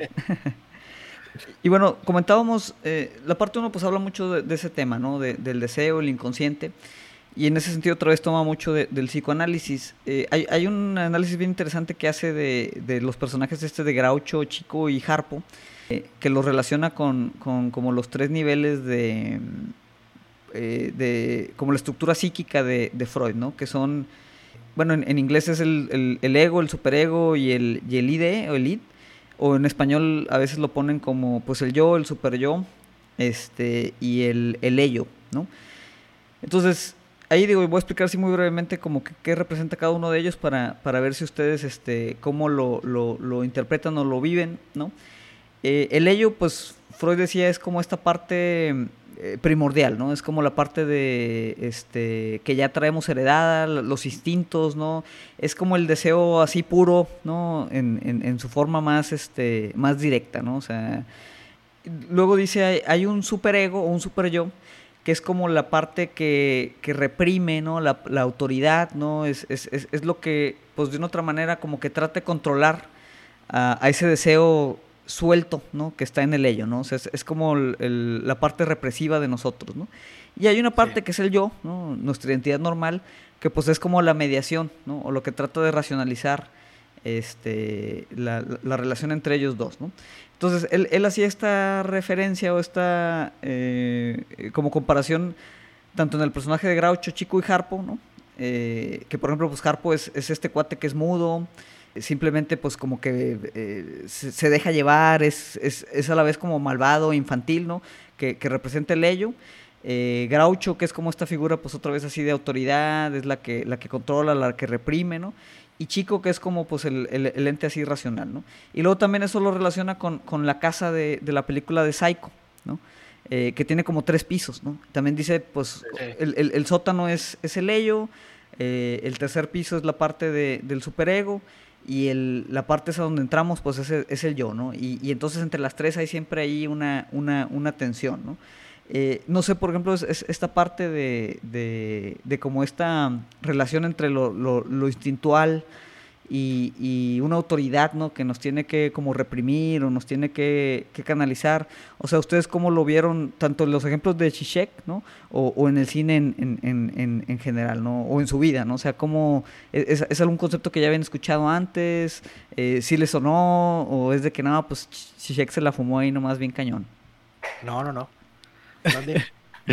S1: y bueno, comentábamos, eh, la parte uno pues habla mucho de, ese tema, ¿no? del deseo, el inconsciente. Y en ese sentido otra vez toma mucho del psicoanálisis. Eh, hay, un análisis bien interesante que hace de, los personajes este de Groucho, Chico y Harpo, eh, que los relaciona con, como los tres niveles de, de como la estructura psíquica de, Freud, ¿no? Que son bueno, en, inglés es el, ego, el superego y el, y el ID o el id, o en español a veces lo ponen como pues el yo, el super yo, este, y el, el ello, ¿no? Entonces, ahí digo, voy a explicar así muy brevemente como que, qué representa cada uno de ellos para, para ver si ustedes, este, cómo lo, lo, lo interpretan o lo viven, ¿no? Eh, el ello, pues, Freud decía, es como esta parte eh, primordial, ¿no? Es como la parte de este que ya traemos heredada, los instintos, ¿no? Es como el deseo así puro, ¿no? En, en, su forma más, este, más directa, ¿no? O sea, luego dice, hay, hay un superego o un super yo que es como la parte que, que reprime, ¿no? La, la autoridad, ¿no? Es, es, es, es, lo que, pues de una otra manera, como que trata de controlar a, a ese deseo suelto, ¿no? Que está en el ello, ¿no? O sea, es, como la parte represiva de nosotros, ¿no? Y hay una parte que es el yo, ¿no? Nuestra identidad normal, que pues es como la mediación, ¿no? O lo que trata de racionalizar este, la, relación entre ellos dos, ¿no? Entonces, él, él hacía esta referencia o esta eh, como comparación tanto en el personaje de Groucho, Chico y Harpo, ¿no? Eh, que por ejemplo, pues Harpo es, es este cuate que es mudo, simplemente pues como que eh, se, deja llevar, es, es, es, a la vez como malvado, infantil, ¿no? Que, que representa el ello. Eh, Groucho, que es como esta figura pues otra vez así de autoridad, es la que, la que controla, la que reprime, ¿no? Y Chico, que es como pues el, el, ente así racional, ¿no? Y luego también eso lo relaciona con, con la casa de, de, la película de Psycho, ¿no? Eh, que tiene como tres pisos, ¿no? También dice, pues, el, el, sótano es, es el ello, el tercer piso es la parte de, del superego, y el, la parte esa donde entramos, pues es el, es el yo, ¿no? Y, y, entonces entre las tres hay siempre ahí una, una, una tensión, ¿no? Eh, no sé, por ejemplo, es, esta parte de, de, de, como esta relación entre lo, lo, lo instintual y, una autoridad ¿no? que nos tiene que como reprimir o nos tiene que, canalizar. O sea, ¿ustedes cómo lo vieron tanto en los ejemplos de Zizek ¿no? o, en el cine en, en, en, general ¿no? o en su vida? ¿no? O sea, ¿cómo, es, es algún concepto que ya habían escuchado antes? Eh, ¿Sí les sonó? ¿O es de que nada, pues Zizek se la fumó ahí nomás bien cañón?
S2: No, no, no.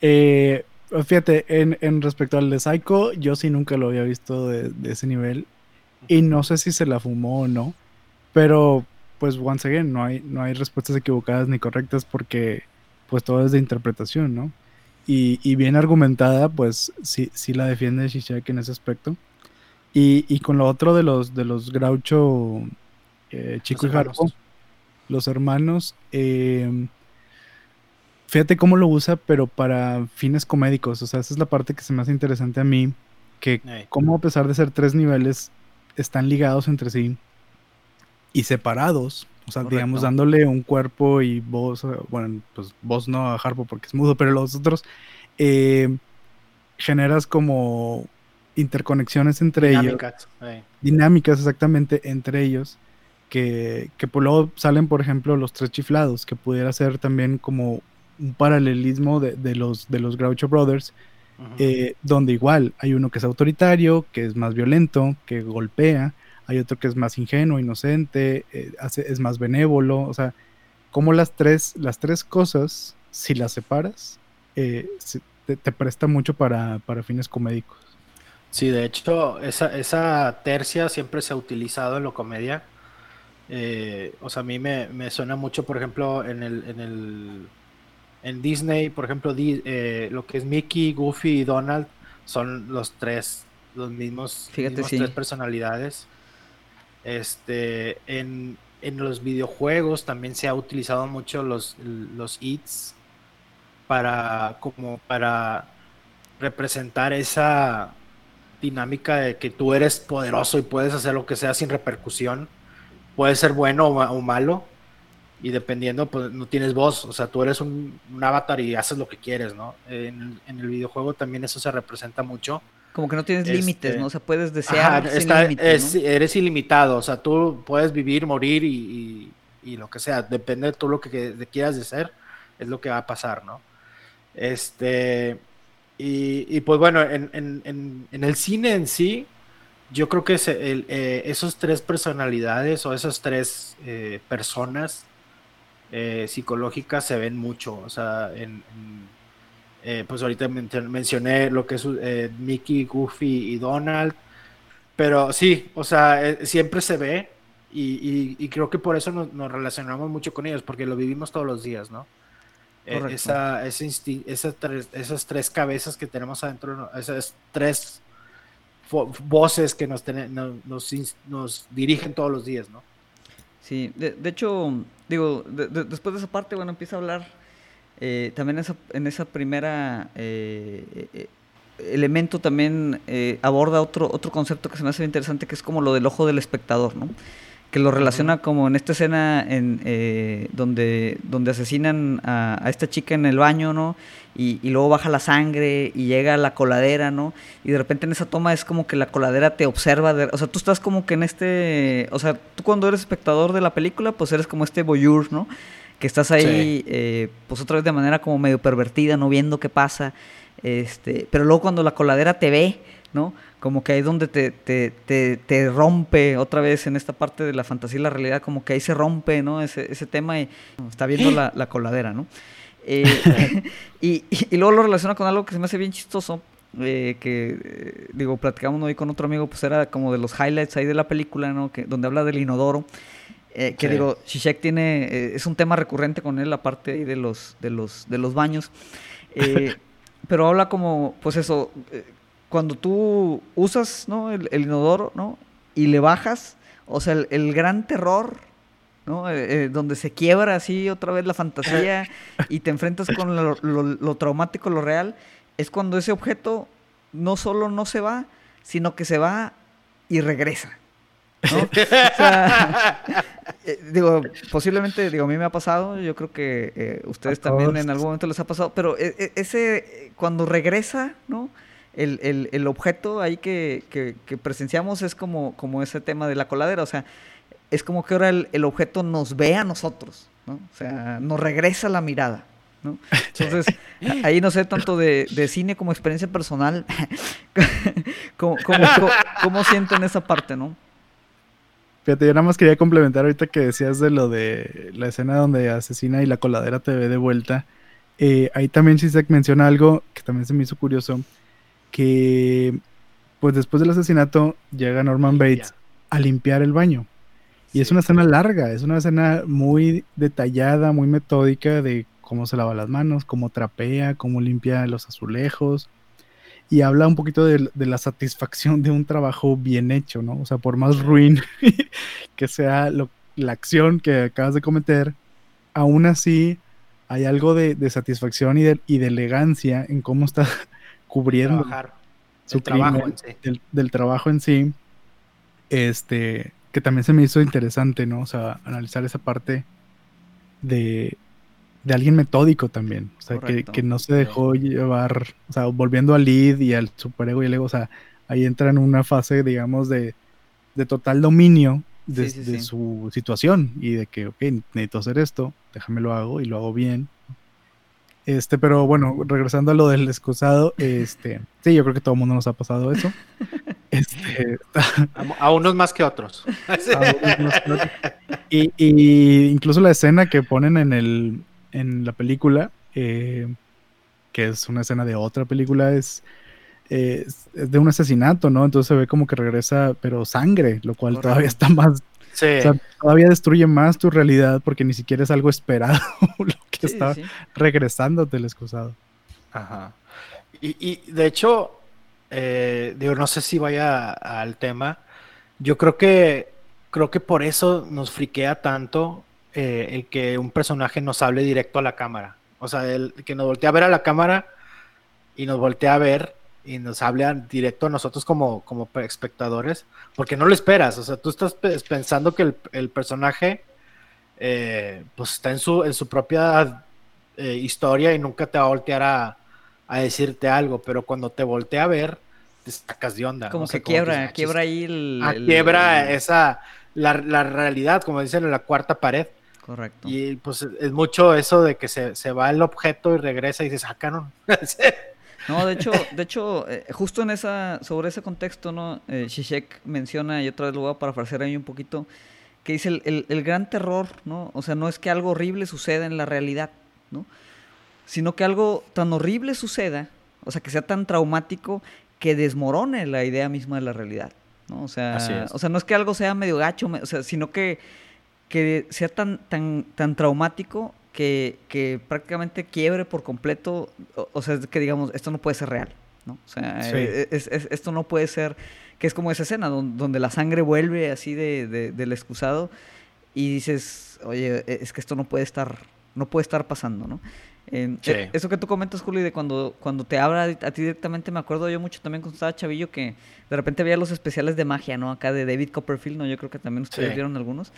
S3: eh, fíjate, en, en respecto al de Psycho, yo sí nunca lo había visto de, de ese nivel Y no sé si se la fumó o no. Pero, pues, once again, no hay, no hay respuestas equivocadas ni correctas porque, pues, todo es de interpretación, ¿no? Y, bien argumentada, pues, sí, sí la defiende Shishak en ese aspecto. Y, con lo otro de los, de los Groucho, eh, Chico y Harpo, los hermanos, eh, fíjate cómo lo usa, pero para fines comédicos. O sea, esa es la parte que se me hace interesante a mí, que como a pesar de ser tres niveles, están ligados entre sí y separados. O sea, digamos, dándole un cuerpo y voz, bueno, pues voz no a Harpo porque es mudo, pero los otros eh, generas como interconexiones entre ellos. Dinámicas, exactamente, entre ellos. Que, que por luego salen, por ejemplo, los tres chiflados, que pudiera ser también como un paralelismo de, los, de los Groucho Brothers, eh, donde igual hay uno que es autoritario, que es más violento, que golpea, hay otro que es más ingenuo, inocente, eh, es más benévolo, o sea, como las tres, las tres cosas, si las separas, eh, te, presta mucho para, para fines comédicos.
S2: Sí, de hecho, esa, esa tercia siempre se ha utilizado en la comedia. Eh, o sea, a mí me, suena mucho, por ejemplo, en el, en el en Disney, por ejemplo, eh, lo que es Mickey, Goofy y Donald son los tres, los mismos, tres personalidades. Este, en, en, los videojuegos también se ha utilizado mucho los, los eats para como para representar esa dinámica de que tú eres poderoso y puedes hacer lo que sea sin repercusión. Puede ser bueno o, malo. Y dependiendo, pues no tienes voz. O sea, tú eres un, avatar y haces lo que quieres, ¿no? En, el videojuego también eso se representa mucho.
S1: Como que no tienes límites, este, ¿no? O sea, puedes desear.
S2: Eres ilimitado. O sea, tú puedes vivir, morir y, lo que sea. Depende de tú lo que, quieras de ser, es lo que va a pasar, ¿no? Este. Y, pues bueno, en, el cine en sí, yo creo que eh, esos tres personalidades o esas tres eh, personas eh, psicológicas se ven mucho. O sea, en, pues ahorita mencioné lo que es Mickey, Goofy y Donald. Pero sí, o sea, siempre se ve y, creo que por eso nos, nos relacionamos mucho con ellos, porque lo vivimos todos los días, ¿no? Eh, esa, esas, tres, esas tres cabezas que tenemos adentro, esas tres voces que nos, nos, nos, dirigen todos los días, ¿no?
S1: Sí, de, hecho, digo, después de esa parte, bueno, empieza a hablar eh, también en esa primera eh, elemento también aborda otro, otro concepto que se me hace interesante, que es como lo del ojo del espectador, ¿no? Que lo relaciona como en esta escena en, eh, donde, donde asesinan a, esta chica en el baño, ¿no? Y, luego baja la sangre y llega a la coladera, ¿no? Y de repente en esa toma es como que la coladera te observa, o sea, tú estás como que en este, o sea, tú cuando eres espectador de la película, pues eres como este voyeur, ¿no? Que estás ahí, eh, pues otra vez de manera como medio pervertida, no viendo qué pasa, este, pero luego cuando la coladera te ve, ¿no? como que ahí donde te, te, te, rompe otra vez en esta parte de la fantasía y la realidad, como que ahí se rompe, ¿no? Ese, ese tema y está viendo la, la coladera, ¿no? Eh, y, y, luego lo relaciona con algo que se me hace bien chistoso, eh, que, eh, digo, platicamos hoy con otro amigo, pues era como de los highlights ahí de la película, ¿no? Que, donde habla del inodoro. que digo, Shishak tiene, es un tema recurrente con él, aparte ahí de los, de los, de los baños. pero habla como, pues eso, cuando tú usas ¿no? el, inodoro ¿no? y le bajas, o sea, el, gran terror, ¿no? Eh, eh, donde se quiebra así otra vez la fantasía y te enfrentas con lo, traumático, lo real, es cuando ese objeto no solo no se va, sino que se va y regresa. ¿no? o sea, eh, digo, posiblemente, digo, a mí me ha pasado, yo creo que ustedes también en algún momento les ha pasado, pero ese, cuando regresa, ¿no? El, el, objeto ahí que, que, presenciamos es como, como ese tema de la coladera, o sea, es como que ahora el, objeto nos ve a nosotros, ¿no? O sea, nos regresa la mirada, ¿no? Entonces, ahí no sé tanto de, de cine como experiencia personal, como, cómo, sienten esa parte, ¿no?
S3: Fíjate, yo nada más quería complementar ahorita que decías de lo de la escena donde asesina y la coladera te ve de vuelta. Eh, ahí también se menciona algo que también se me hizo curioso, que pues después del asesinato llega Norman Bates a limpiar el baño. Y es una escena larga, es una escena muy detallada, muy metódica de cómo se lava las manos, cómo trapea, cómo limpia los azulejos. Y habla un poquito de, la satisfacción de un trabajo bien hecho, ¿no? O sea, por más ruin que sea la acción que acabas de cometer, aún así hay algo de, satisfacción y de, y de, elegancia en cómo está cubriendo su trabajo del, trabajo en sí. Este, que también se me hizo interesante, ¿no? O sea, analizar esa parte de, de alguien metódico también. O sea, que, que, no se dejó llevar, o sea, volviendo al lead y al superego y el ego, o sea, ahí entra en una fase, digamos, de, de total dominio de, su situación y de que, ok, necesito hacer esto, déjame lo hago y lo hago bien. Este, pero bueno, regresando a lo del excusado, este, sí, yo creo que todo el mundo nos ha pasado eso. Este,
S2: a, unos más que otros.
S3: Y, y, incluso la escena que ponen en el en la película, eh, que es una escena de otra película, es, es, de un asesinato, ¿no? Entonces se ve como que regresa, pero sangre, lo cual todavía está más... todavía destruye más tu realidad porque ni siquiera es algo esperado lo que está regresándote el excusado.
S2: Ajá. Y, de hecho, eh, digo, no sé si vaya al tema. Yo creo que creo que por eso nos friquea tanto eh, el que un personaje nos hable directo a la cámara. O sea, el que nos voltea a ver a la cámara y nos voltea a ver y nos habla directo a nosotros como, como espectadores, porque no lo esperas, o sea, tú estás pensando que el, personaje eh, pues está en su, en su propia eh, historia y nunca te va a voltear a, decirte algo, pero cuando te voltea a ver, te sacas de onda.
S1: Como que quiebra, ah, quiebra ahí el...
S2: Ah, quiebra esa, la, la, realidad, como dicen en la cuarta pared.
S1: Correcto.
S2: Y pues es mucho eso de que se, se va el objeto y regresa y se sacaron.
S1: No, de hecho, de hecho, eh, justo en esa, sobre ese contexto, ¿no? Shishek menciona, y otra vez lo voy a parafrasear ahí un poquito, que dice el, el, gran terror, ¿no? O sea, no es que algo horrible suceda en la realidad, ¿no? Sino que algo tan horrible suceda, o sea, que sea tan traumático que desmorone la idea misma de la realidad, ¿no? O sea, o sea no es que algo sea medio gacho, o sea, sino que, que sea tan, tan, tan traumático que, prácticamente quiebre por completo, o, sea, que digamos, esto no puede ser real, ¿no? O sea, eh, esto no puede ser, que es como esa escena donde, la sangre vuelve así de, del excusado y dices, oye, e, es que esto no puede estar, no puede estar pasando, ¿no? Eh, eso que tú comentas, Juli, de cuando, cuando te habla a ti directamente, me acuerdo yo mucho también cuando estaba chavillo que de repente veía los especiales de magia, ¿no? Acá de David Copperfield, ¿no? Yo creo que también ustedes vieron algunos.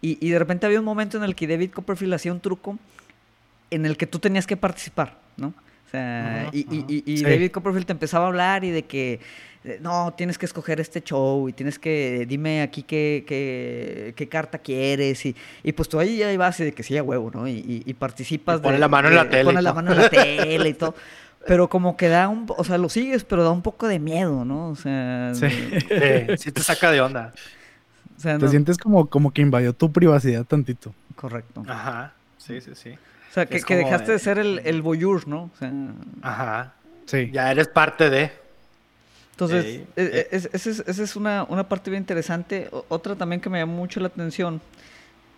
S1: Y, de repente había un momento en el que David Copperfield hacía un truco en el que tú tenías que participar, ¿no? O sea, y, David Copperfield te empezaba a hablar y de que no, tienes que escoger este show y tienes que, dime aquí qué, qué, qué carta quieres y, y, pues tú ahí ya vas y de que sí, a huevo, ¿no? Y, participas.
S2: Pone la mano en la tele.
S1: Pone la mano en la tele y todo. Pero como que da un, o sea, lo sigues, pero da un poco de miedo, ¿no? O sea...
S2: Sí, sí te saca de onda
S3: te sientes como, como que invadió tu privacidad tantito.
S1: Correcto.
S2: Ajá, sí, sí, sí.
S1: O sea, que, dejaste de, ser el, el voyeur, ¿no? O sea,
S2: Ajá. Sí. Ya eres parte de.
S1: Entonces, e, e, esa es, una, una, parte bien interesante. otra también que me llamó mucho la atención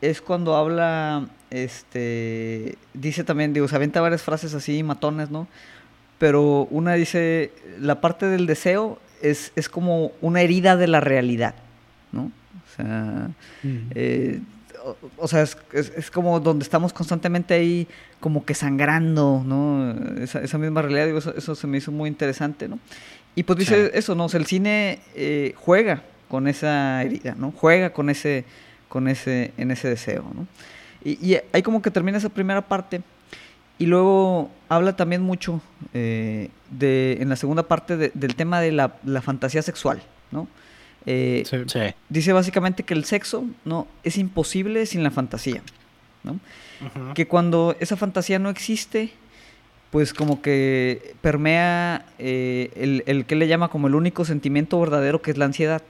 S1: es cuando habla, este, dice también, digo, se aventa varias frases así, matones, ¿no? Pero una dice, la parte del deseo es, es como una herida de la realidad, ¿no? O sea, eh, o, sea es, como donde estamos constantemente ahí como que sangrando, ¿no? Esa, misma realidad, digo, eso, se me hizo muy interesante, ¿no? Y pues dice eso, ¿no? O sea, el cine eh, juega con esa herida, ¿no? Juega con ese, con ese, en ese deseo, ¿no? Y, y ahí como que termina esa primera parte y luego habla también mucho eh, de, en la segunda parte del tema de la, la fantasía sexual, ¿no? Eh, dice básicamente que el sexo no es imposible sin la fantasía. ¿no? Que cuando esa fantasía no existe, pues como que permea eh, el, el, que le llama como el único sentimiento verdadero que es la ansiedad.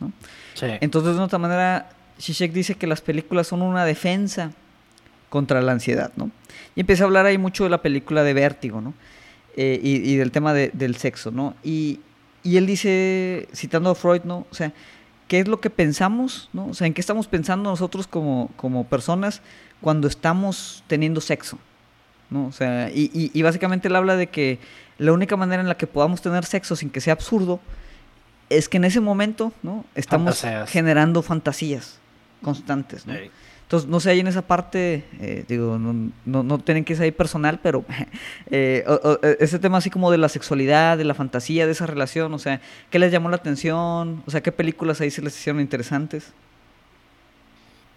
S1: ¿no? Entonces, de otra manera, Shishek dice que las películas son una defensa contra la ansiedad, ¿no? Y empieza a hablar ahí mucho de la película de Vértigo, ¿no? Eh, y, y, del tema de, del sexo, ¿no? Y, y él dice, citando a Freud, ¿no? O sea, qué es lo que pensamos, ¿no? O sea, en qué estamos pensando nosotros como, como personas cuando estamos teniendo sexo, ¿no? O sea, y, y, básicamente él habla de que la única manera en la que podamos tener sexo sin que sea absurdo es que en ese momento, ¿no? Estamos generando fantasías constantes, ¿no? Entonces, no sé, ahí en esa parte, eh, digo, no, no, no, tienen que ser ahí personal, pero eh, eh, ese tema así como de la sexualidad, de la fantasía, de esa relación, o sea, ¿qué les llamó la atención? O sea, ¿qué películas ahí se les hicieron interesantes?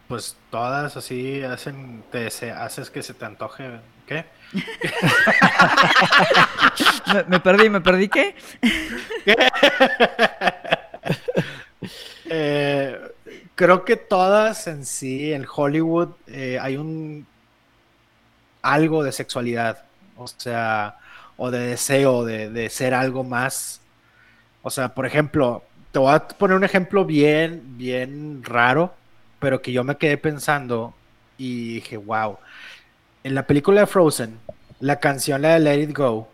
S2: Pues todas así hacen, te haces que se te antoje, ¿qué?
S1: me, perdí, me perdí, ¿qué? ¿Qué?
S2: eh, creo que todas en sí, en Hollywood, eh, hay un algo de sexualidad, o sea, o de deseo de, ser algo más. O sea, por ejemplo, te voy a poner un ejemplo bien, bien raro, pero que yo me quedé pensando y dije, wow. En la película de Frozen, la canción, la de Let It Go,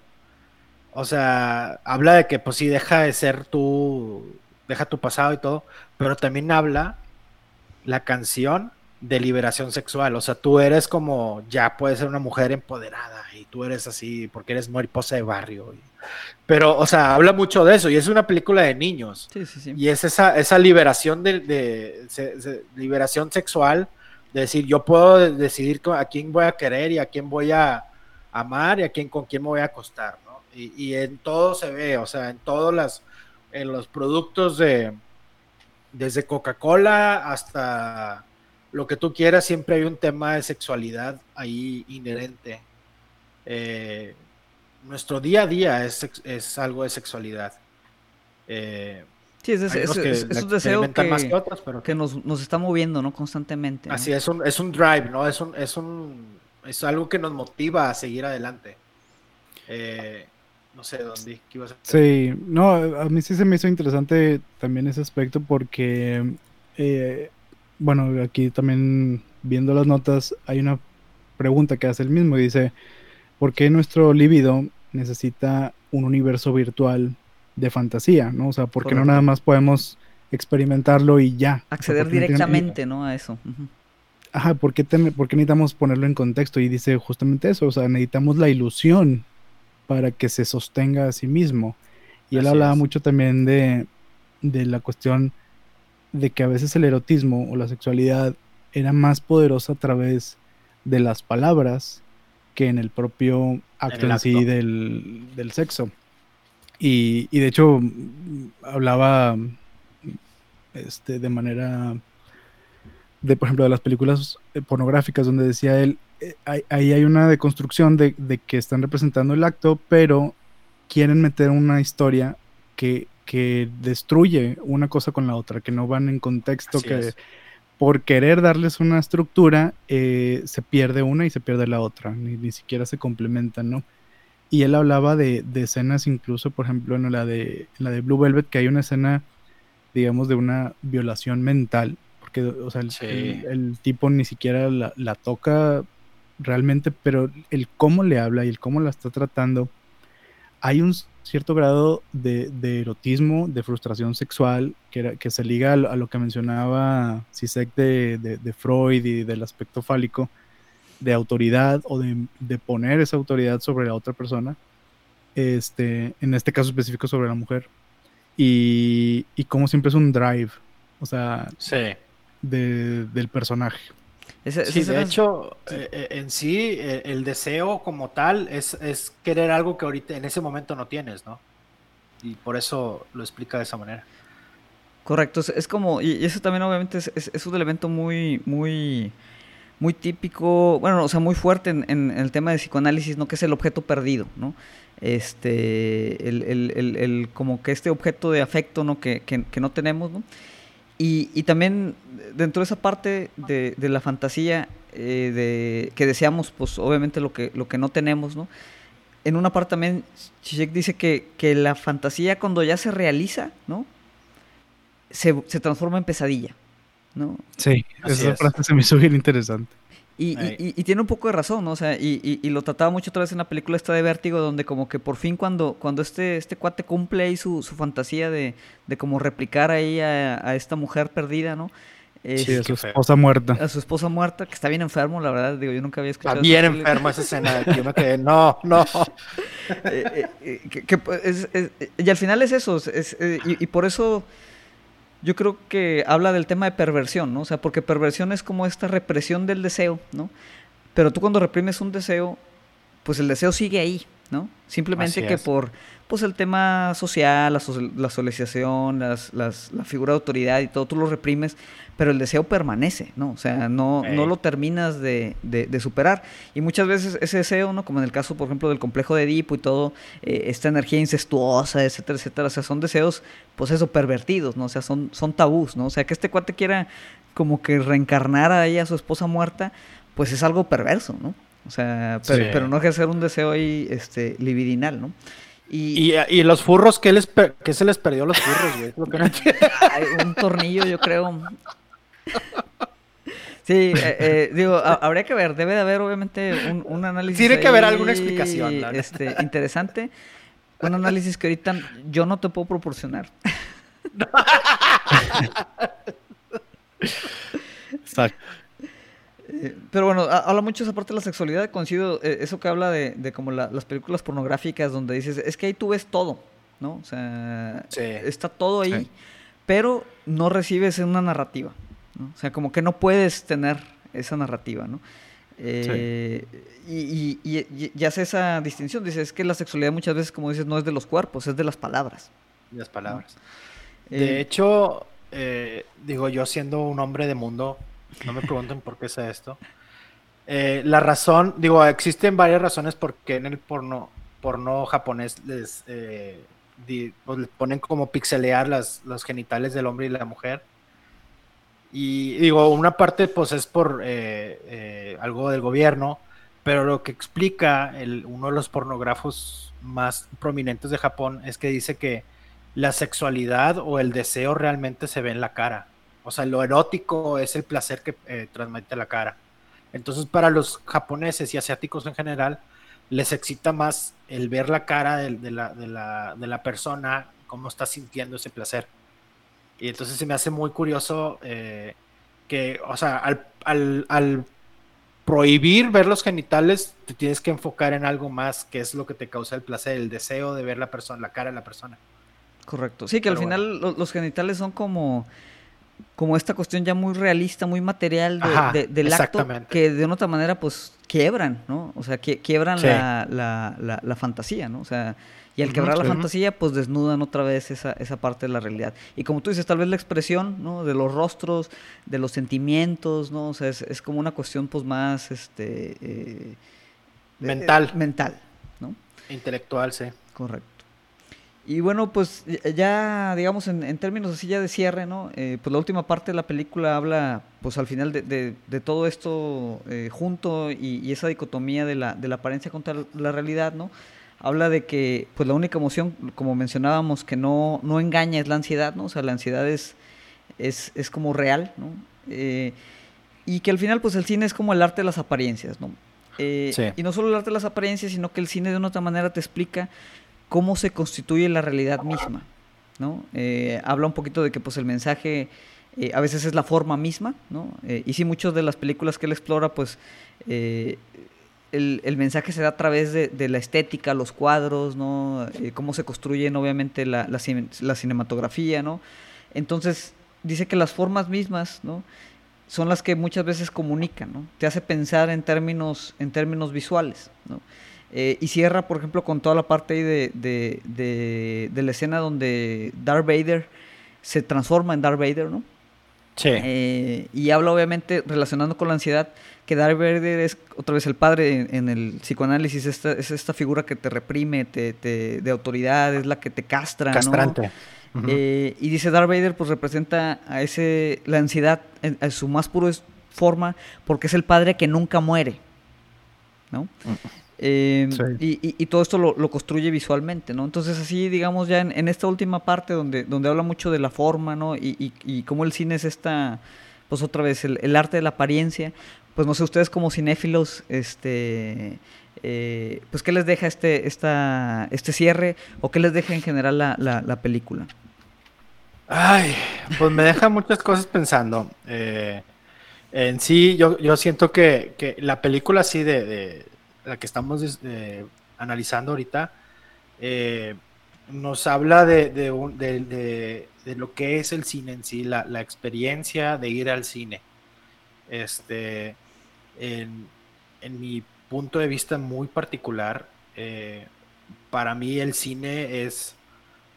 S2: o sea, habla de que pues sí, deja de ser tú, deja tu pasado y todo, pero también habla la canción de liberación sexual. O sea, tú eres como, ya puedes ser una mujer empoderada y tú eres así porque eres mariposa de barrio. Pero, o sea, habla mucho de eso y es una película de niños. Sí, sí, sí. Y es esa, esa liberación de, liberación sexual, de decir, yo puedo decidir a quién voy a querer y a quién voy a amar y a quién con quién me voy a acostar, ¿no? Y, y en todo se ve, o sea, en todos las, en los productos de, desde Coca-Cola hasta lo que tú quieras, siempre hay un tema de sexualidad ahí inherente. Eh, nuestro día a día es, es algo de sexualidad.
S1: Eh, sí, es, un deseo que, nos, está moviendo, ¿no? Constantemente.
S2: Así, es un, es un drive, ¿no? Es, un, es, un, es algo que nos motiva a seguir adelante. Eh, no sé dónde, qué ibas a
S3: Sí, no, a mí sí se me hizo interesante también ese aspecto porque, eh, bueno, aquí también viendo las notas hay una pregunta que hace el mismo y dice, ¿por qué nuestro líbido necesita un universo virtual de fantasía? ¿no? O sea, ¿por qué no nada más podemos experimentarlo y ya?
S1: Acceder directamente, ¿no? A eso.
S3: Ajá, ¿por qué, ¿por qué necesitamos ponerlo en contexto? Y dice justamente eso, o sea, necesitamos la ilusión para que se sostenga a sí mismo. Y él hablaba mucho también de, la cuestión de que a veces el erotismo o la sexualidad era más poderosa a través de las palabras que en el propio acto en, sí del, sexo. Y, y, de hecho hablaba este, de manera de, por ejemplo, de las películas pornográficas donde decía él, eh, ahí hay una deconstrucción de, de, que están representando el acto, pero quieren meter una historia que, que destruye una cosa con la otra, que no van en contexto, que por querer darles una estructura eh, se pierde una y se pierde la otra, ni, ni siquiera se complementan, ¿no? Y él hablaba de, de, escenas, incluso, por ejemplo, en la, de, en la de Blue Velvet, que hay una escena, digamos, de una violación mental, porque, o sea, el, tipo ni siquiera la, la, toca realmente, pero el cómo le habla y el cómo la está tratando, hay un cierto grado de, erotismo, de frustración sexual, que, era, que se liga a lo, que mencionaba Sisek de, de, Freud y del aspecto fálico, de autoridad o de, poner esa autoridad sobre la otra persona, este, en este caso específico sobre la mujer, y, y como siempre es un drive, o sea, del personaje
S2: sí, de hecho, eh, eh, en sí, eh, el deseo como tal es, es, querer algo que ahorita en ese momento no tienes, ¿no? Y por eso lo explica de esa manera.
S1: Correcto, es, como, y eso también obviamente es, es, un elemento muy, muy, muy típico, bueno, o sea, muy fuerte en, en, el tema de psicoanálisis, ¿no? Que es el objeto perdido, ¿no? Este, el, el, el, el como que este objeto de afecto, ¿no? Que, que, que no tenemos, ¿no? Y, también dentro de esa parte de, la fantasía eh, de, que deseamos, pues obviamente lo que, lo que no tenemos, ¿no? En una parte también Zizek dice que, la fantasía cuando ya se realiza, ¿no? Se, transforma en pesadilla, ¿no?
S3: Sí, esa frase se me hizo bien interesante.
S1: Y, y, tiene un poco de razón, ¿no? O sea, y, lo trataba mucho otra vez en la película esta de Vértigo, donde como que por fin cuando, cuando este, este cuate cumple ahí su, su fantasía de, de como replicar ahí a, a esta mujer perdida, ¿no?
S3: sí, a su esposa muerta.
S1: A su esposa muerta, que está bien enfermo, la verdad. Digo, yo nunca había escuchado.
S2: Está bien enfermo esa escena. Yo me quedé, no, no.
S1: Eh, eh, eh, y al final es eso. y, por eso yo creo que habla del tema de perversión, ¿no? O sea, porque perversión es como esta represión del deseo, ¿no? Pero tú cuando reprimes un deseo, pues el deseo sigue ahí, ¿no? Simplemente que por pues el tema social, la, la socialización, las, las, la figura de autoridad y todo, tú lo reprimes, pero el deseo permanece, ¿no? O sea, no, no lo terminas de, de, superar. Y muchas veces ese deseo, ¿no? Como en el caso, por ejemplo, del complejo de Edipo y todo, eh, esta energía incestuosa, etcétera, etcétera, o sea, son deseos, pues eso, pervertidos, ¿no? O sea, son, son tabús, ¿no? O sea, que este cuate quiera como que reencarnar a ella, a su esposa muerta, pues es algo perverso, ¿no? O sea, pero, pero no ejercer un deseo ahí, este, libidinal, ¿no?
S2: Y, y, los furros, ¿qué, les ¿qué se les perdió a los furros, güey?
S1: un tornillo, yo creo. Sí, eh, eh, digo, habría que ver, debe de haber obviamente un, análisis.
S2: Tiene que haber alguna explicación.
S1: Este, interesante. Un análisis que ahorita yo no te puedo proporcionar. Exacto. Eh, pero bueno, habla mucho esa parte de la sexualidad. Coincido, eh, eso que habla de, de como las películas pornográficas, donde dices, es que ahí tú ves todo, ¿no? O sea, está todo ahí, pero no recibes una narrativa, ¿no? O sea, como que no puedes tener esa narrativa, ¿no? Eh, y, y, hace esa distinción, dice, es que la sexualidad muchas veces, como dices, no es de los cuerpos, es de las palabras.
S2: De las palabras. De hecho, digo, yo siendo un hombre de mundo, no me pregunten por qué sé esto. Eh, la razón, digo, existen varias razones por qué en el porno, porno japonés les, eh, pues, ponen como pixelear las, los genitales del hombre y la mujer. Y digo, una parte pues es por eh, algo del gobierno, pero lo que explica el, uno de los pornógrafos más prominentes de Japón es que dice que la sexualidad o el deseo realmente se ve en la cara. O sea, lo erótico es el placer que eh, transmite la cara. Entonces, para los japoneses y asiáticos en general, les excita más el ver la cara de, la, persona, cómo está sintiendo ese placer. Y entonces se me hace muy curioso eh, que, o sea, al, prohibir ver los genitales, te tienes que enfocar en algo más que es lo que te causa el placer, el deseo de ver la persona, la cara de la persona.
S1: Correcto. Sí, que al final los genitales son como como esta cuestión ya muy realista, muy material del acto, que de una otra manera pues quiebran, ¿no? O sea, quiebran la, fantasía, ¿no? O sea, y al quebrar la fantasía pues desnudan otra vez esa, esa parte de la realidad. Y como tú dices, tal vez la expresión, ¿no? De los rostros, de los sentimientos, ¿no? O sea, es, como una cuestión pues más, este... Eh,
S2: mental.
S1: mental, ¿no?
S2: Intelectual, sí.
S1: Correcto. Y bueno, pues ya, digamos, en, términos así ya de cierre, ¿no? Eh, pues la última parte de la película habla, pues al final de, de, todo esto eh, junto y, esa dicotomía de la, de la apariencia contra la realidad, ¿no? Habla de que, pues la única emoción, como mencionábamos, que no, no engaña es la ansiedad, ¿no? O sea, la ansiedad es, es, es como real, ¿no? Eh, y que al final, pues el cine es como el arte de las apariencias, ¿no? Y no solo el arte de las apariencias, sino que el cine de una otra manera te explica cómo se constituye la realidad misma. ¿no? Eh, habla un poquito de que pues, el mensaje eh, a veces es la forma misma, ¿no? Eh, y sí, muchas de las películas que él explora, pues el, mensaje se da a través de, la estética, los cuadros, ¿no? cómo se construyen obviamente la, la, la, cinematografía, ¿no? Entonces, dice que las formas mismas, ¿no? Son las que muchas veces comunican, ¿no? Te hace pensar en términos, en términos visuales, ¿no? Eh, y cierra, por ejemplo, con toda la parte de, de, de, la escena donde Darth Vader se transforma en Darth Vader, ¿no?
S2: Sí.
S1: Eh, y habla, obviamente, relacionando con la ansiedad, que Darth Vader es otra vez el padre en, el psicoanálisis, esta, es esta figura que te reprime, te, de autoridad, es la que te castra,
S2: Castrante.
S1: Eh, y dice Darth Vader, pues representa a ese, la ansiedad en, su más puro forma, porque es el padre que nunca muere, ¿no? Em, y, todo esto lo, construye visualmente, ¿no? Entonces así, digamos, ya en, esta última parte donde, donde habla mucho de la forma, ¿no? Y, y, cómo el cine es esta, pues otra vez, el, arte de la apariencia. Pues no sé, ustedes como cinéfilos, este, eh, pues qué les deja este, esta, este cierre o qué les deja en general la, la, película.
S2: Ay, pues me deja muchas cosas pensando. Eh, en sí, yo, yo siento que, la película así de, la que estamos eh, analizando ahorita, nos habla de, de, lo que es el cine en sí, la, experiencia de ir al cine. Este, en, mi punto de vista muy particular, eh, para mí el cine es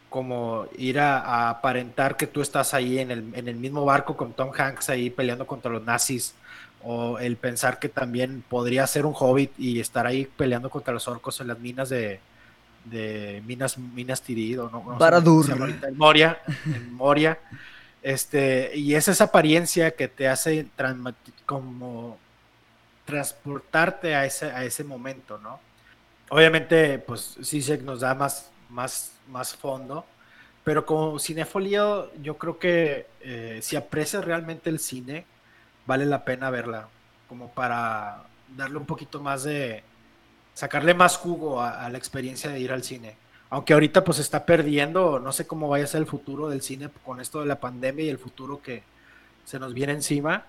S2: como ir a, aparentar que tú estás ahí en el, en el mismo barco con Tom Hanks ahí peleando contra los nazis, o el pensar que también podría ser un hobbit y estar ahí peleando contra los orcos en las minas de, de Minas, Minas Tirith, no, en Moria, en Moria. Este, y es esa apariencia que te hace como transportarte a ese, a ese momento, ¿no? Obviamente, pues sí se nos da más, más, más fondo, pero como cinefolio, yo creo que eh, si aprecias realmente el cine, vale la pena verla, como para darle un poquito más de, sacarle más jugo a, la experiencia de ir al cine. Aunque ahorita pues está perdiendo, no sé cómo vaya a ser el futuro del cine con esto de la pandemia y el futuro que se nos viene encima,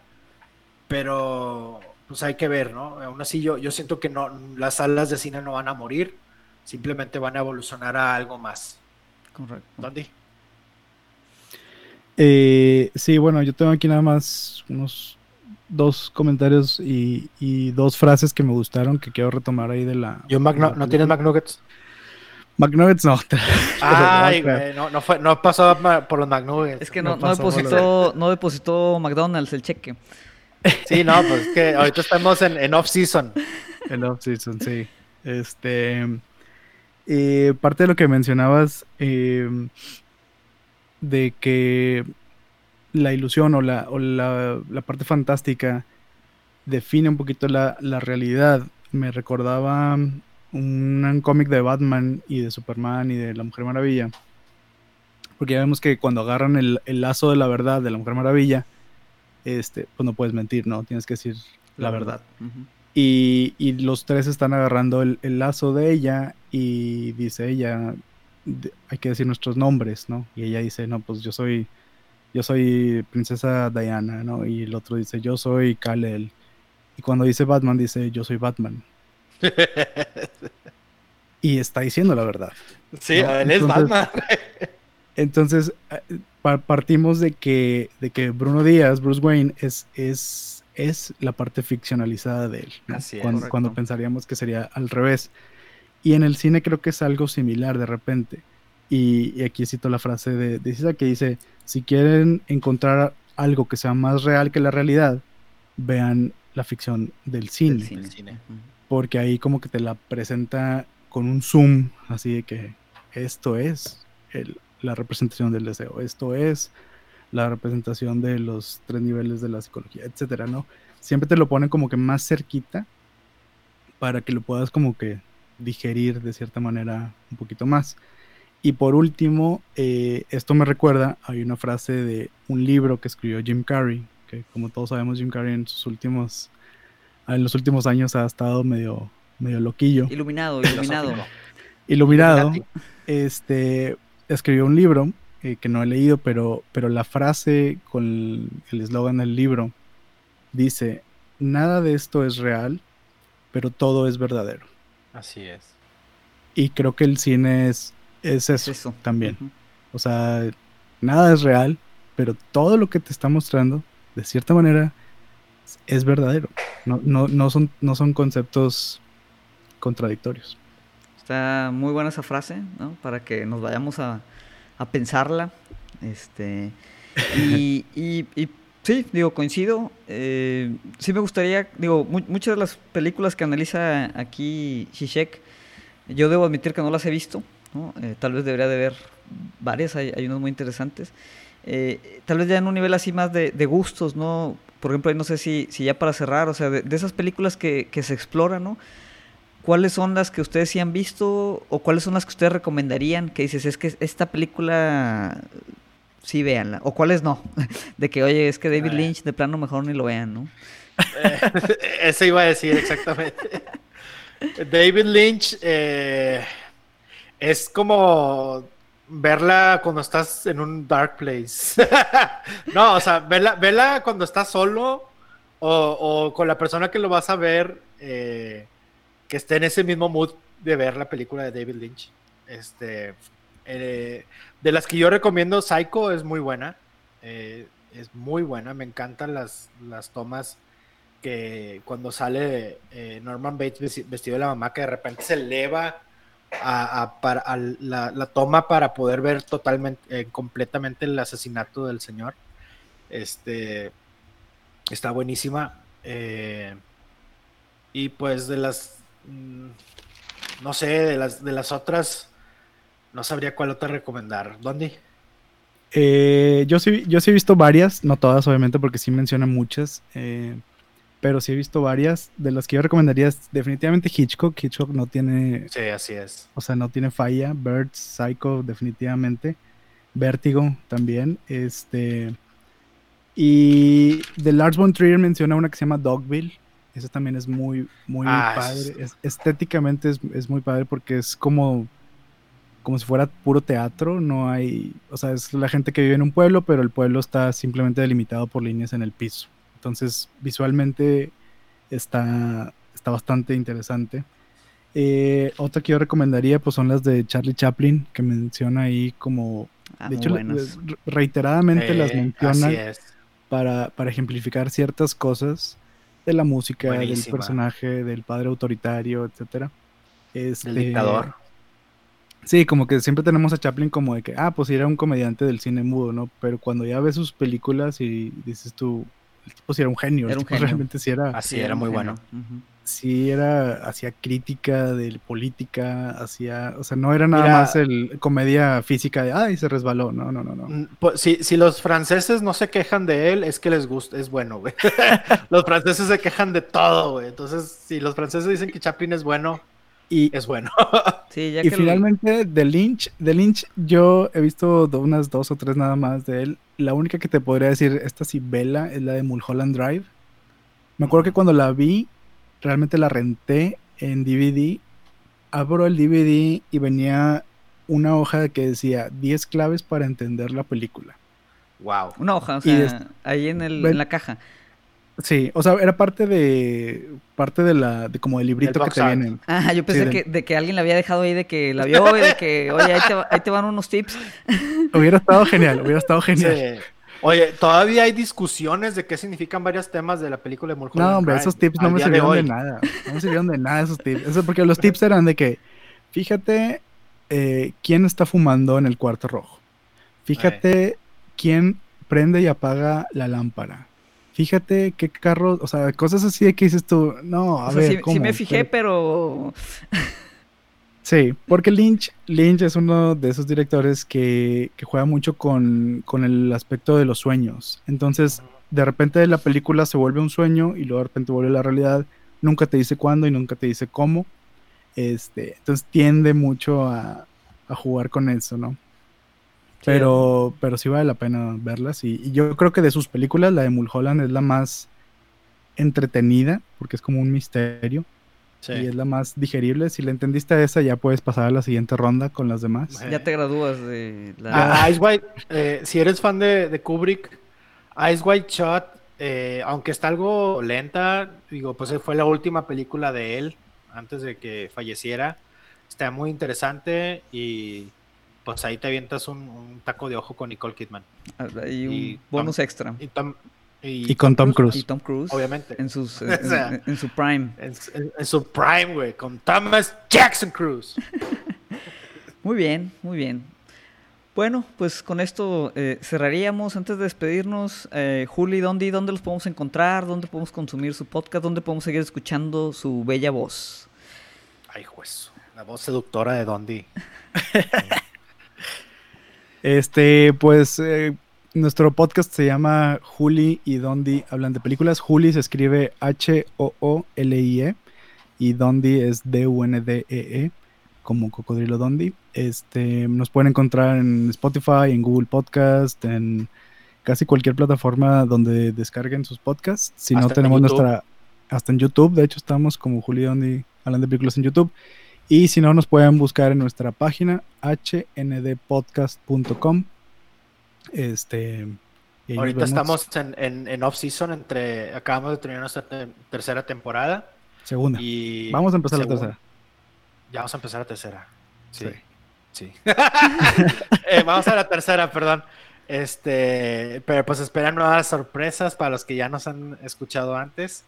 S2: pero pues hay que ver, ¿no? Aún así yo, yo siento que no, las salas de cine no van a morir, simplemente van a evolucionar a algo más.
S1: Correcto.
S2: ¿Dónde?
S3: Eh, sí, bueno, yo tengo aquí nada más unos dos comentarios y, dos frases que me gustaron que quiero retomar ahí de la.
S2: Yo ¿No tienes McNuggets?
S3: McNuggets no.
S2: Ay, güey, no, no, fue, no pasó por los McNuggets.
S1: Es que no, no, depositó, no depositó McDonald's el cheque.
S2: Sí, no, pues es que ahorita estamos en, en off-season.
S3: En off-season, sí. Este. Eh, parte de lo que mencionabas eh, de que la ilusión o la, o la, parte fantástica define un poquito la, realidad. Me recordaba un, cómic de Batman y de Superman y de la Mujer Maravilla. Porque ya vemos que cuando agarran el, lazo de la verdad de la Mujer Maravilla, este, pues no puedes mentir, ¿no? Tienes que decir la, verdad. y, los tres están agarrando el, lazo de ella y dice ella, hay que decir nuestros nombres, ¿no? Y ella dice, no, pues yo soy yo soy princesa Diana, ¿no? Y el otro dice, yo soy Kal-El. Y cuando dice Batman, dice, yo soy Batman. y está diciendo la verdad.
S2: Sí, él es Batman.
S3: entonces, eh, partimos de que, de que Bruno Díaz, Bruce Wayne, es, es, es la parte ficcionalizada de él. Así cuando, cuando pensaríamos que sería al revés. Y en el cine creo que es algo similar de repente. Y, aquí cito la frase de, de que dice, si quieren encontrar algo que sea más real que la realidad, vean la ficción del cine. Porque ahí como que te la presenta con un zoom, así de que esto es la representación del deseo, esto es la representación de los tres niveles de la psicología, etcétera, ¿no? Siempre te lo ponen como que más cerquita para que lo puedas como que digerir de cierta manera un poquito más. Y por último, eh, esto me recuerda, hay una frase de un libro que escribió Jim Carrey, que como todos sabemos Jim Carrey en sus últimos, en los últimos años ha estado medio, medio loquillo.
S1: Iluminado, iluminado.
S3: iluminado. Este, escribió un libro eh, que no he leído, pero, pero la frase con el eslogan del libro dice, nada de esto es real, pero todo es verdadero.
S2: Así es.
S3: Y creo que el cine es es eso, también. O sea, nada es real, pero todo lo que te está mostrando, de cierta manera, es verdadero. No, no, no, son, no son conceptos contradictorios.
S1: Está muy buena esa frase, ¿no? Para que nos vayamos a, a pensarla. Este, y, y, sí, digo, coincido. Eh, sí me gustaría, digo, muchas de las películas que analiza aquí Shishek, yo debo admitir que no las he visto. Eh, tal vez debería de haber varias, hay, hay unas muy interesantes. Eh, tal vez ya en un nivel así más de, gustos, ¿no? Por ejemplo, no sé si, si ya para cerrar, o sea, de, esas películas que, se exploran, ¿no? ¿Cuáles son las que ustedes sí han visto o cuáles son las que ustedes recomendarían? Que dices, es que esta película sí véanla. O cuáles no. De que, oye, es que David Lynch de plano mejor ni lo vean, ¿no?
S2: Eh, eso iba a decir exactamente. David Lynch eh, es como verla cuando estás en un dark place. no, o sea, verla, verla cuando estás solo o, con la persona que lo vas a ver eh, que esté en ese mismo mood de ver la película de David Lynch. Este, eh, de las que yo recomiendo, Psycho es muy buena. Eh, es muy buena. Me encantan las, las tomas que cuando sale Norman Bates vestido de la mamá, que de repente se eleva a, la, toma para poder ver totalmente, completamente el asesinato del señor. Este, Está buenísima. Eh, y pues de las. Mm, no sé, de las, de las otras. No sabría cuál otra recomendar. ¿Dónde?
S3: Eh, yo, sí, yo sí he visto varias, no todas obviamente porque sí mencionan muchas, eh, pero sí he visto varias. De las que yo recomendaría es definitivamente Hitchcock. Hitchcock no tiene...
S2: Sí, así es.
S3: O sea, no tiene falla. Birds, Psycho definitivamente. Vértigo también. Este... Y de Lars von Trier menciona una que se llama Dogville. Esa también es muy, muy ah, padre. estéticamente es, muy padre porque es como, como si fuera puro teatro. No hay, o sea, es la gente que vive en un pueblo, pero el pueblo está simplemente delimitado por líneas en el piso. Entonces, visualmente está, está bastante interesante. Eh, otra que yo recomendaría pues son las de Charlie Chaplin, que menciona ahí como... Ah, de hecho, reiteradamente las menciona para, ejemplificar ciertas cosas de la música, del personaje, del padre autoritario, etcétera. Este, dictador. Sí, como que siempre tenemos a Chaplin como de que, ah, pues era un comediante del cine mudo, ¿no? Pero cuando ya ves sus películas y dices tú, el tipo sí era un genio, era un genio. realmente sí era.
S2: Así era muy bueno
S3: sí era, hacía crítica de política, hacía, o sea, no era nada más el comedia física de, ay, se resbaló, no, no, no, no. Mm,
S2: pues, si, si los franceses no se quejan de él, es que les gusta, es bueno, güey. los franceses se quejan de todo, güey. Entonces, si los franceses dicen que Chaplin es bueno, y es bueno.
S3: sí, ya y finalmente, de Lynch, de Lynch, yo he visto unas dos o tres nada más de él. La única que te podría decir, esta sí, vela, es la de Mulholland Drive. Me acuerdo que cuando la vi, realmente la renté en DVD. Abro el DVD y venía una hoja que decía 10 claves para entender la película.
S1: Wow. Una hoja, o sea, ahí en, el, en la caja.
S3: Sí, o sea, era parte de parte de la de como el librito que te viene.
S1: Ah, yo pensé que de que alguien la había dejado ahí de que la vio y de que, oye, ahí te, ahí te van unos tips.
S3: Hubiera estado genial, hubiera estado genial. Sí.
S2: Oye, todavía hay discusiones de qué significan varios temas de la película de Mulholland
S3: No, hombre, esos tips no me sirvieron de, nada. No me sirvieron de nada esos tips. Eso porque los tips eran de que, fíjate eh, quién está fumando en el cuarto rojo. Fíjate quién prende y apaga la lámpara. Fíjate qué carro, o sea, cosas así de que dices tú, no, a ver.
S1: Sí, sí me fijé, pero...
S3: Sí, porque Lynch, Lynch es uno de esos directores que, juega mucho con, el aspecto de los sueños. Entonces, de repente la película se vuelve un sueño y luego de repente vuelve la realidad. Nunca te dice cuándo y nunca te dice cómo. Este, entonces tiende mucho a, jugar con eso, ¿no? Pero, pero sí vale la pena verlas. Y, y, yo creo que de sus películas, la de Mulholland es la más entretenida, porque es como un misterio. Y es la más digerible. Si le entendiste a esa, ya puedes pasar a la siguiente ronda con las demás.
S1: Ya te gradúas de
S2: la... Ah, Ice White, eh, si eres fan de, Kubrick, Ice White Shot, eh, aunque está algo lenta, digo, pues fue la última película de él antes de que falleciera. Está muy interesante y pues ahí te avientas un, taco de ojo con Nicole Kidman.
S1: Ah, y un bonus extra.
S3: Y, con Tom Cruise.
S1: Y Tom Cruise.
S2: Obviamente.
S1: En, sus, en, su prime.
S2: En, su prime, güey. Con Thomas Jackson Cruise.
S1: muy bien, muy bien. Bueno, pues con esto eh, cerraríamos. Antes de despedirnos, eh, Juli, ¿dónde, ¿dónde los podemos encontrar? ¿Dónde podemos consumir su podcast? ¿Dónde podemos seguir escuchando su bella voz?
S2: Ay, juez. La voz seductora de Dondi.
S3: este, pues... Eh, nuestro podcast se llama Juli y Dondi hablan de películas. Juli se escribe H-O-O-L-I-E y Dondi es D-U-N-D-E-E. como Cocodrilo Dondi. Este, nos pueden encontrar en Spotify, en Google Podcast, en casi cualquier plataforma donde descarguen sus podcasts. Si no tenemos nuestra, hasta en YouTube, de hecho estamos como Julio Dondi hablando de películas en YouTube. Y si no, nos pueden buscar en nuestra página hndpodcast.com. Este,
S2: Ahorita estamos en, en, off-season, entre acabamos de terminar nuestra tercera temporada.
S3: Segunda. Y vamos a empezar la tercera.
S2: Ya vamos a empezar la tercera. Sí. Sí. Eh, vamos a la tercera, perdón. Este, pero pues esperan nuevas sorpresas para los que ya nos han escuchado antes.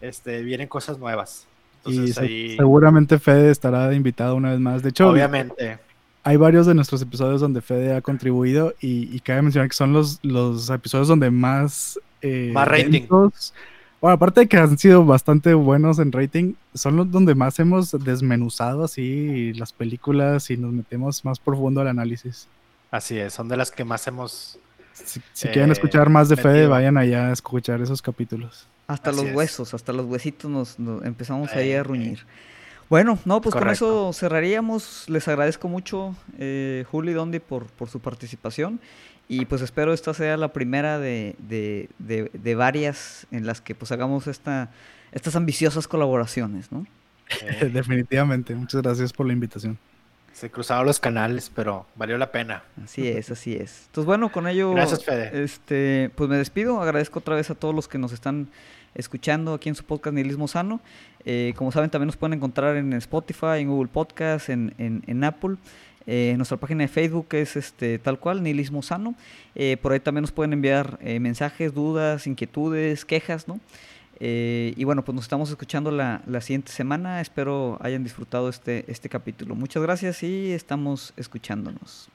S2: Este, vienen cosas nuevas.
S3: Y seguramente Fede estará invitado una vez más. De hecho,
S2: obviamente
S3: hay varios de nuestros episodios donde Fede ha contribuido y, cabe mencionar que son los, los episodios donde más...
S2: Eh, más rating.
S3: bueno, aparte de que han sido bastante buenos en rating, son los donde más hemos desmenuzado así las películas y nos metemos más profundo al análisis.
S2: Así es, son de las que más hemos...
S3: Si, quieren escuchar más de Fede, vayan allá a escuchar esos capítulos.
S1: Hasta los huesos, hasta los huesitos nos, empezamos ahí a ruñir. Bueno, no, pues con eso cerraríamos. Les agradezco mucho, eh, Julio y Dondi, por, por su participación. Y pues espero esta sea la primera de, de, varias en las que pues hagamos esta, estas ambiciosas colaboraciones, ¿no?
S3: Definitivamente. Muchas gracias por la invitación.
S2: Se cruzaron los canales, pero valió la pena.
S1: Así es, así es. Entonces, bueno, con ello.
S2: Gracias, Fede.
S1: Este, pues me despido. Agradezco otra vez a todos los que nos están escuchando aquí en su podcast Nihilismo Sano. Eh, como saben, también nos pueden encontrar en Spotify, en Google Podcast, en, en, Apple. Eh, nuestra página de Facebook es este tal cual, Nihilismo Sano. Eh, por ahí también nos pueden enviar mensajes, dudas, inquietudes, quejas, ¿no? Y bueno, pues nos estamos escuchando la, la, siguiente semana. Espero hayan disfrutado este, este capítulo. Muchas gracias y estamos escuchándonos.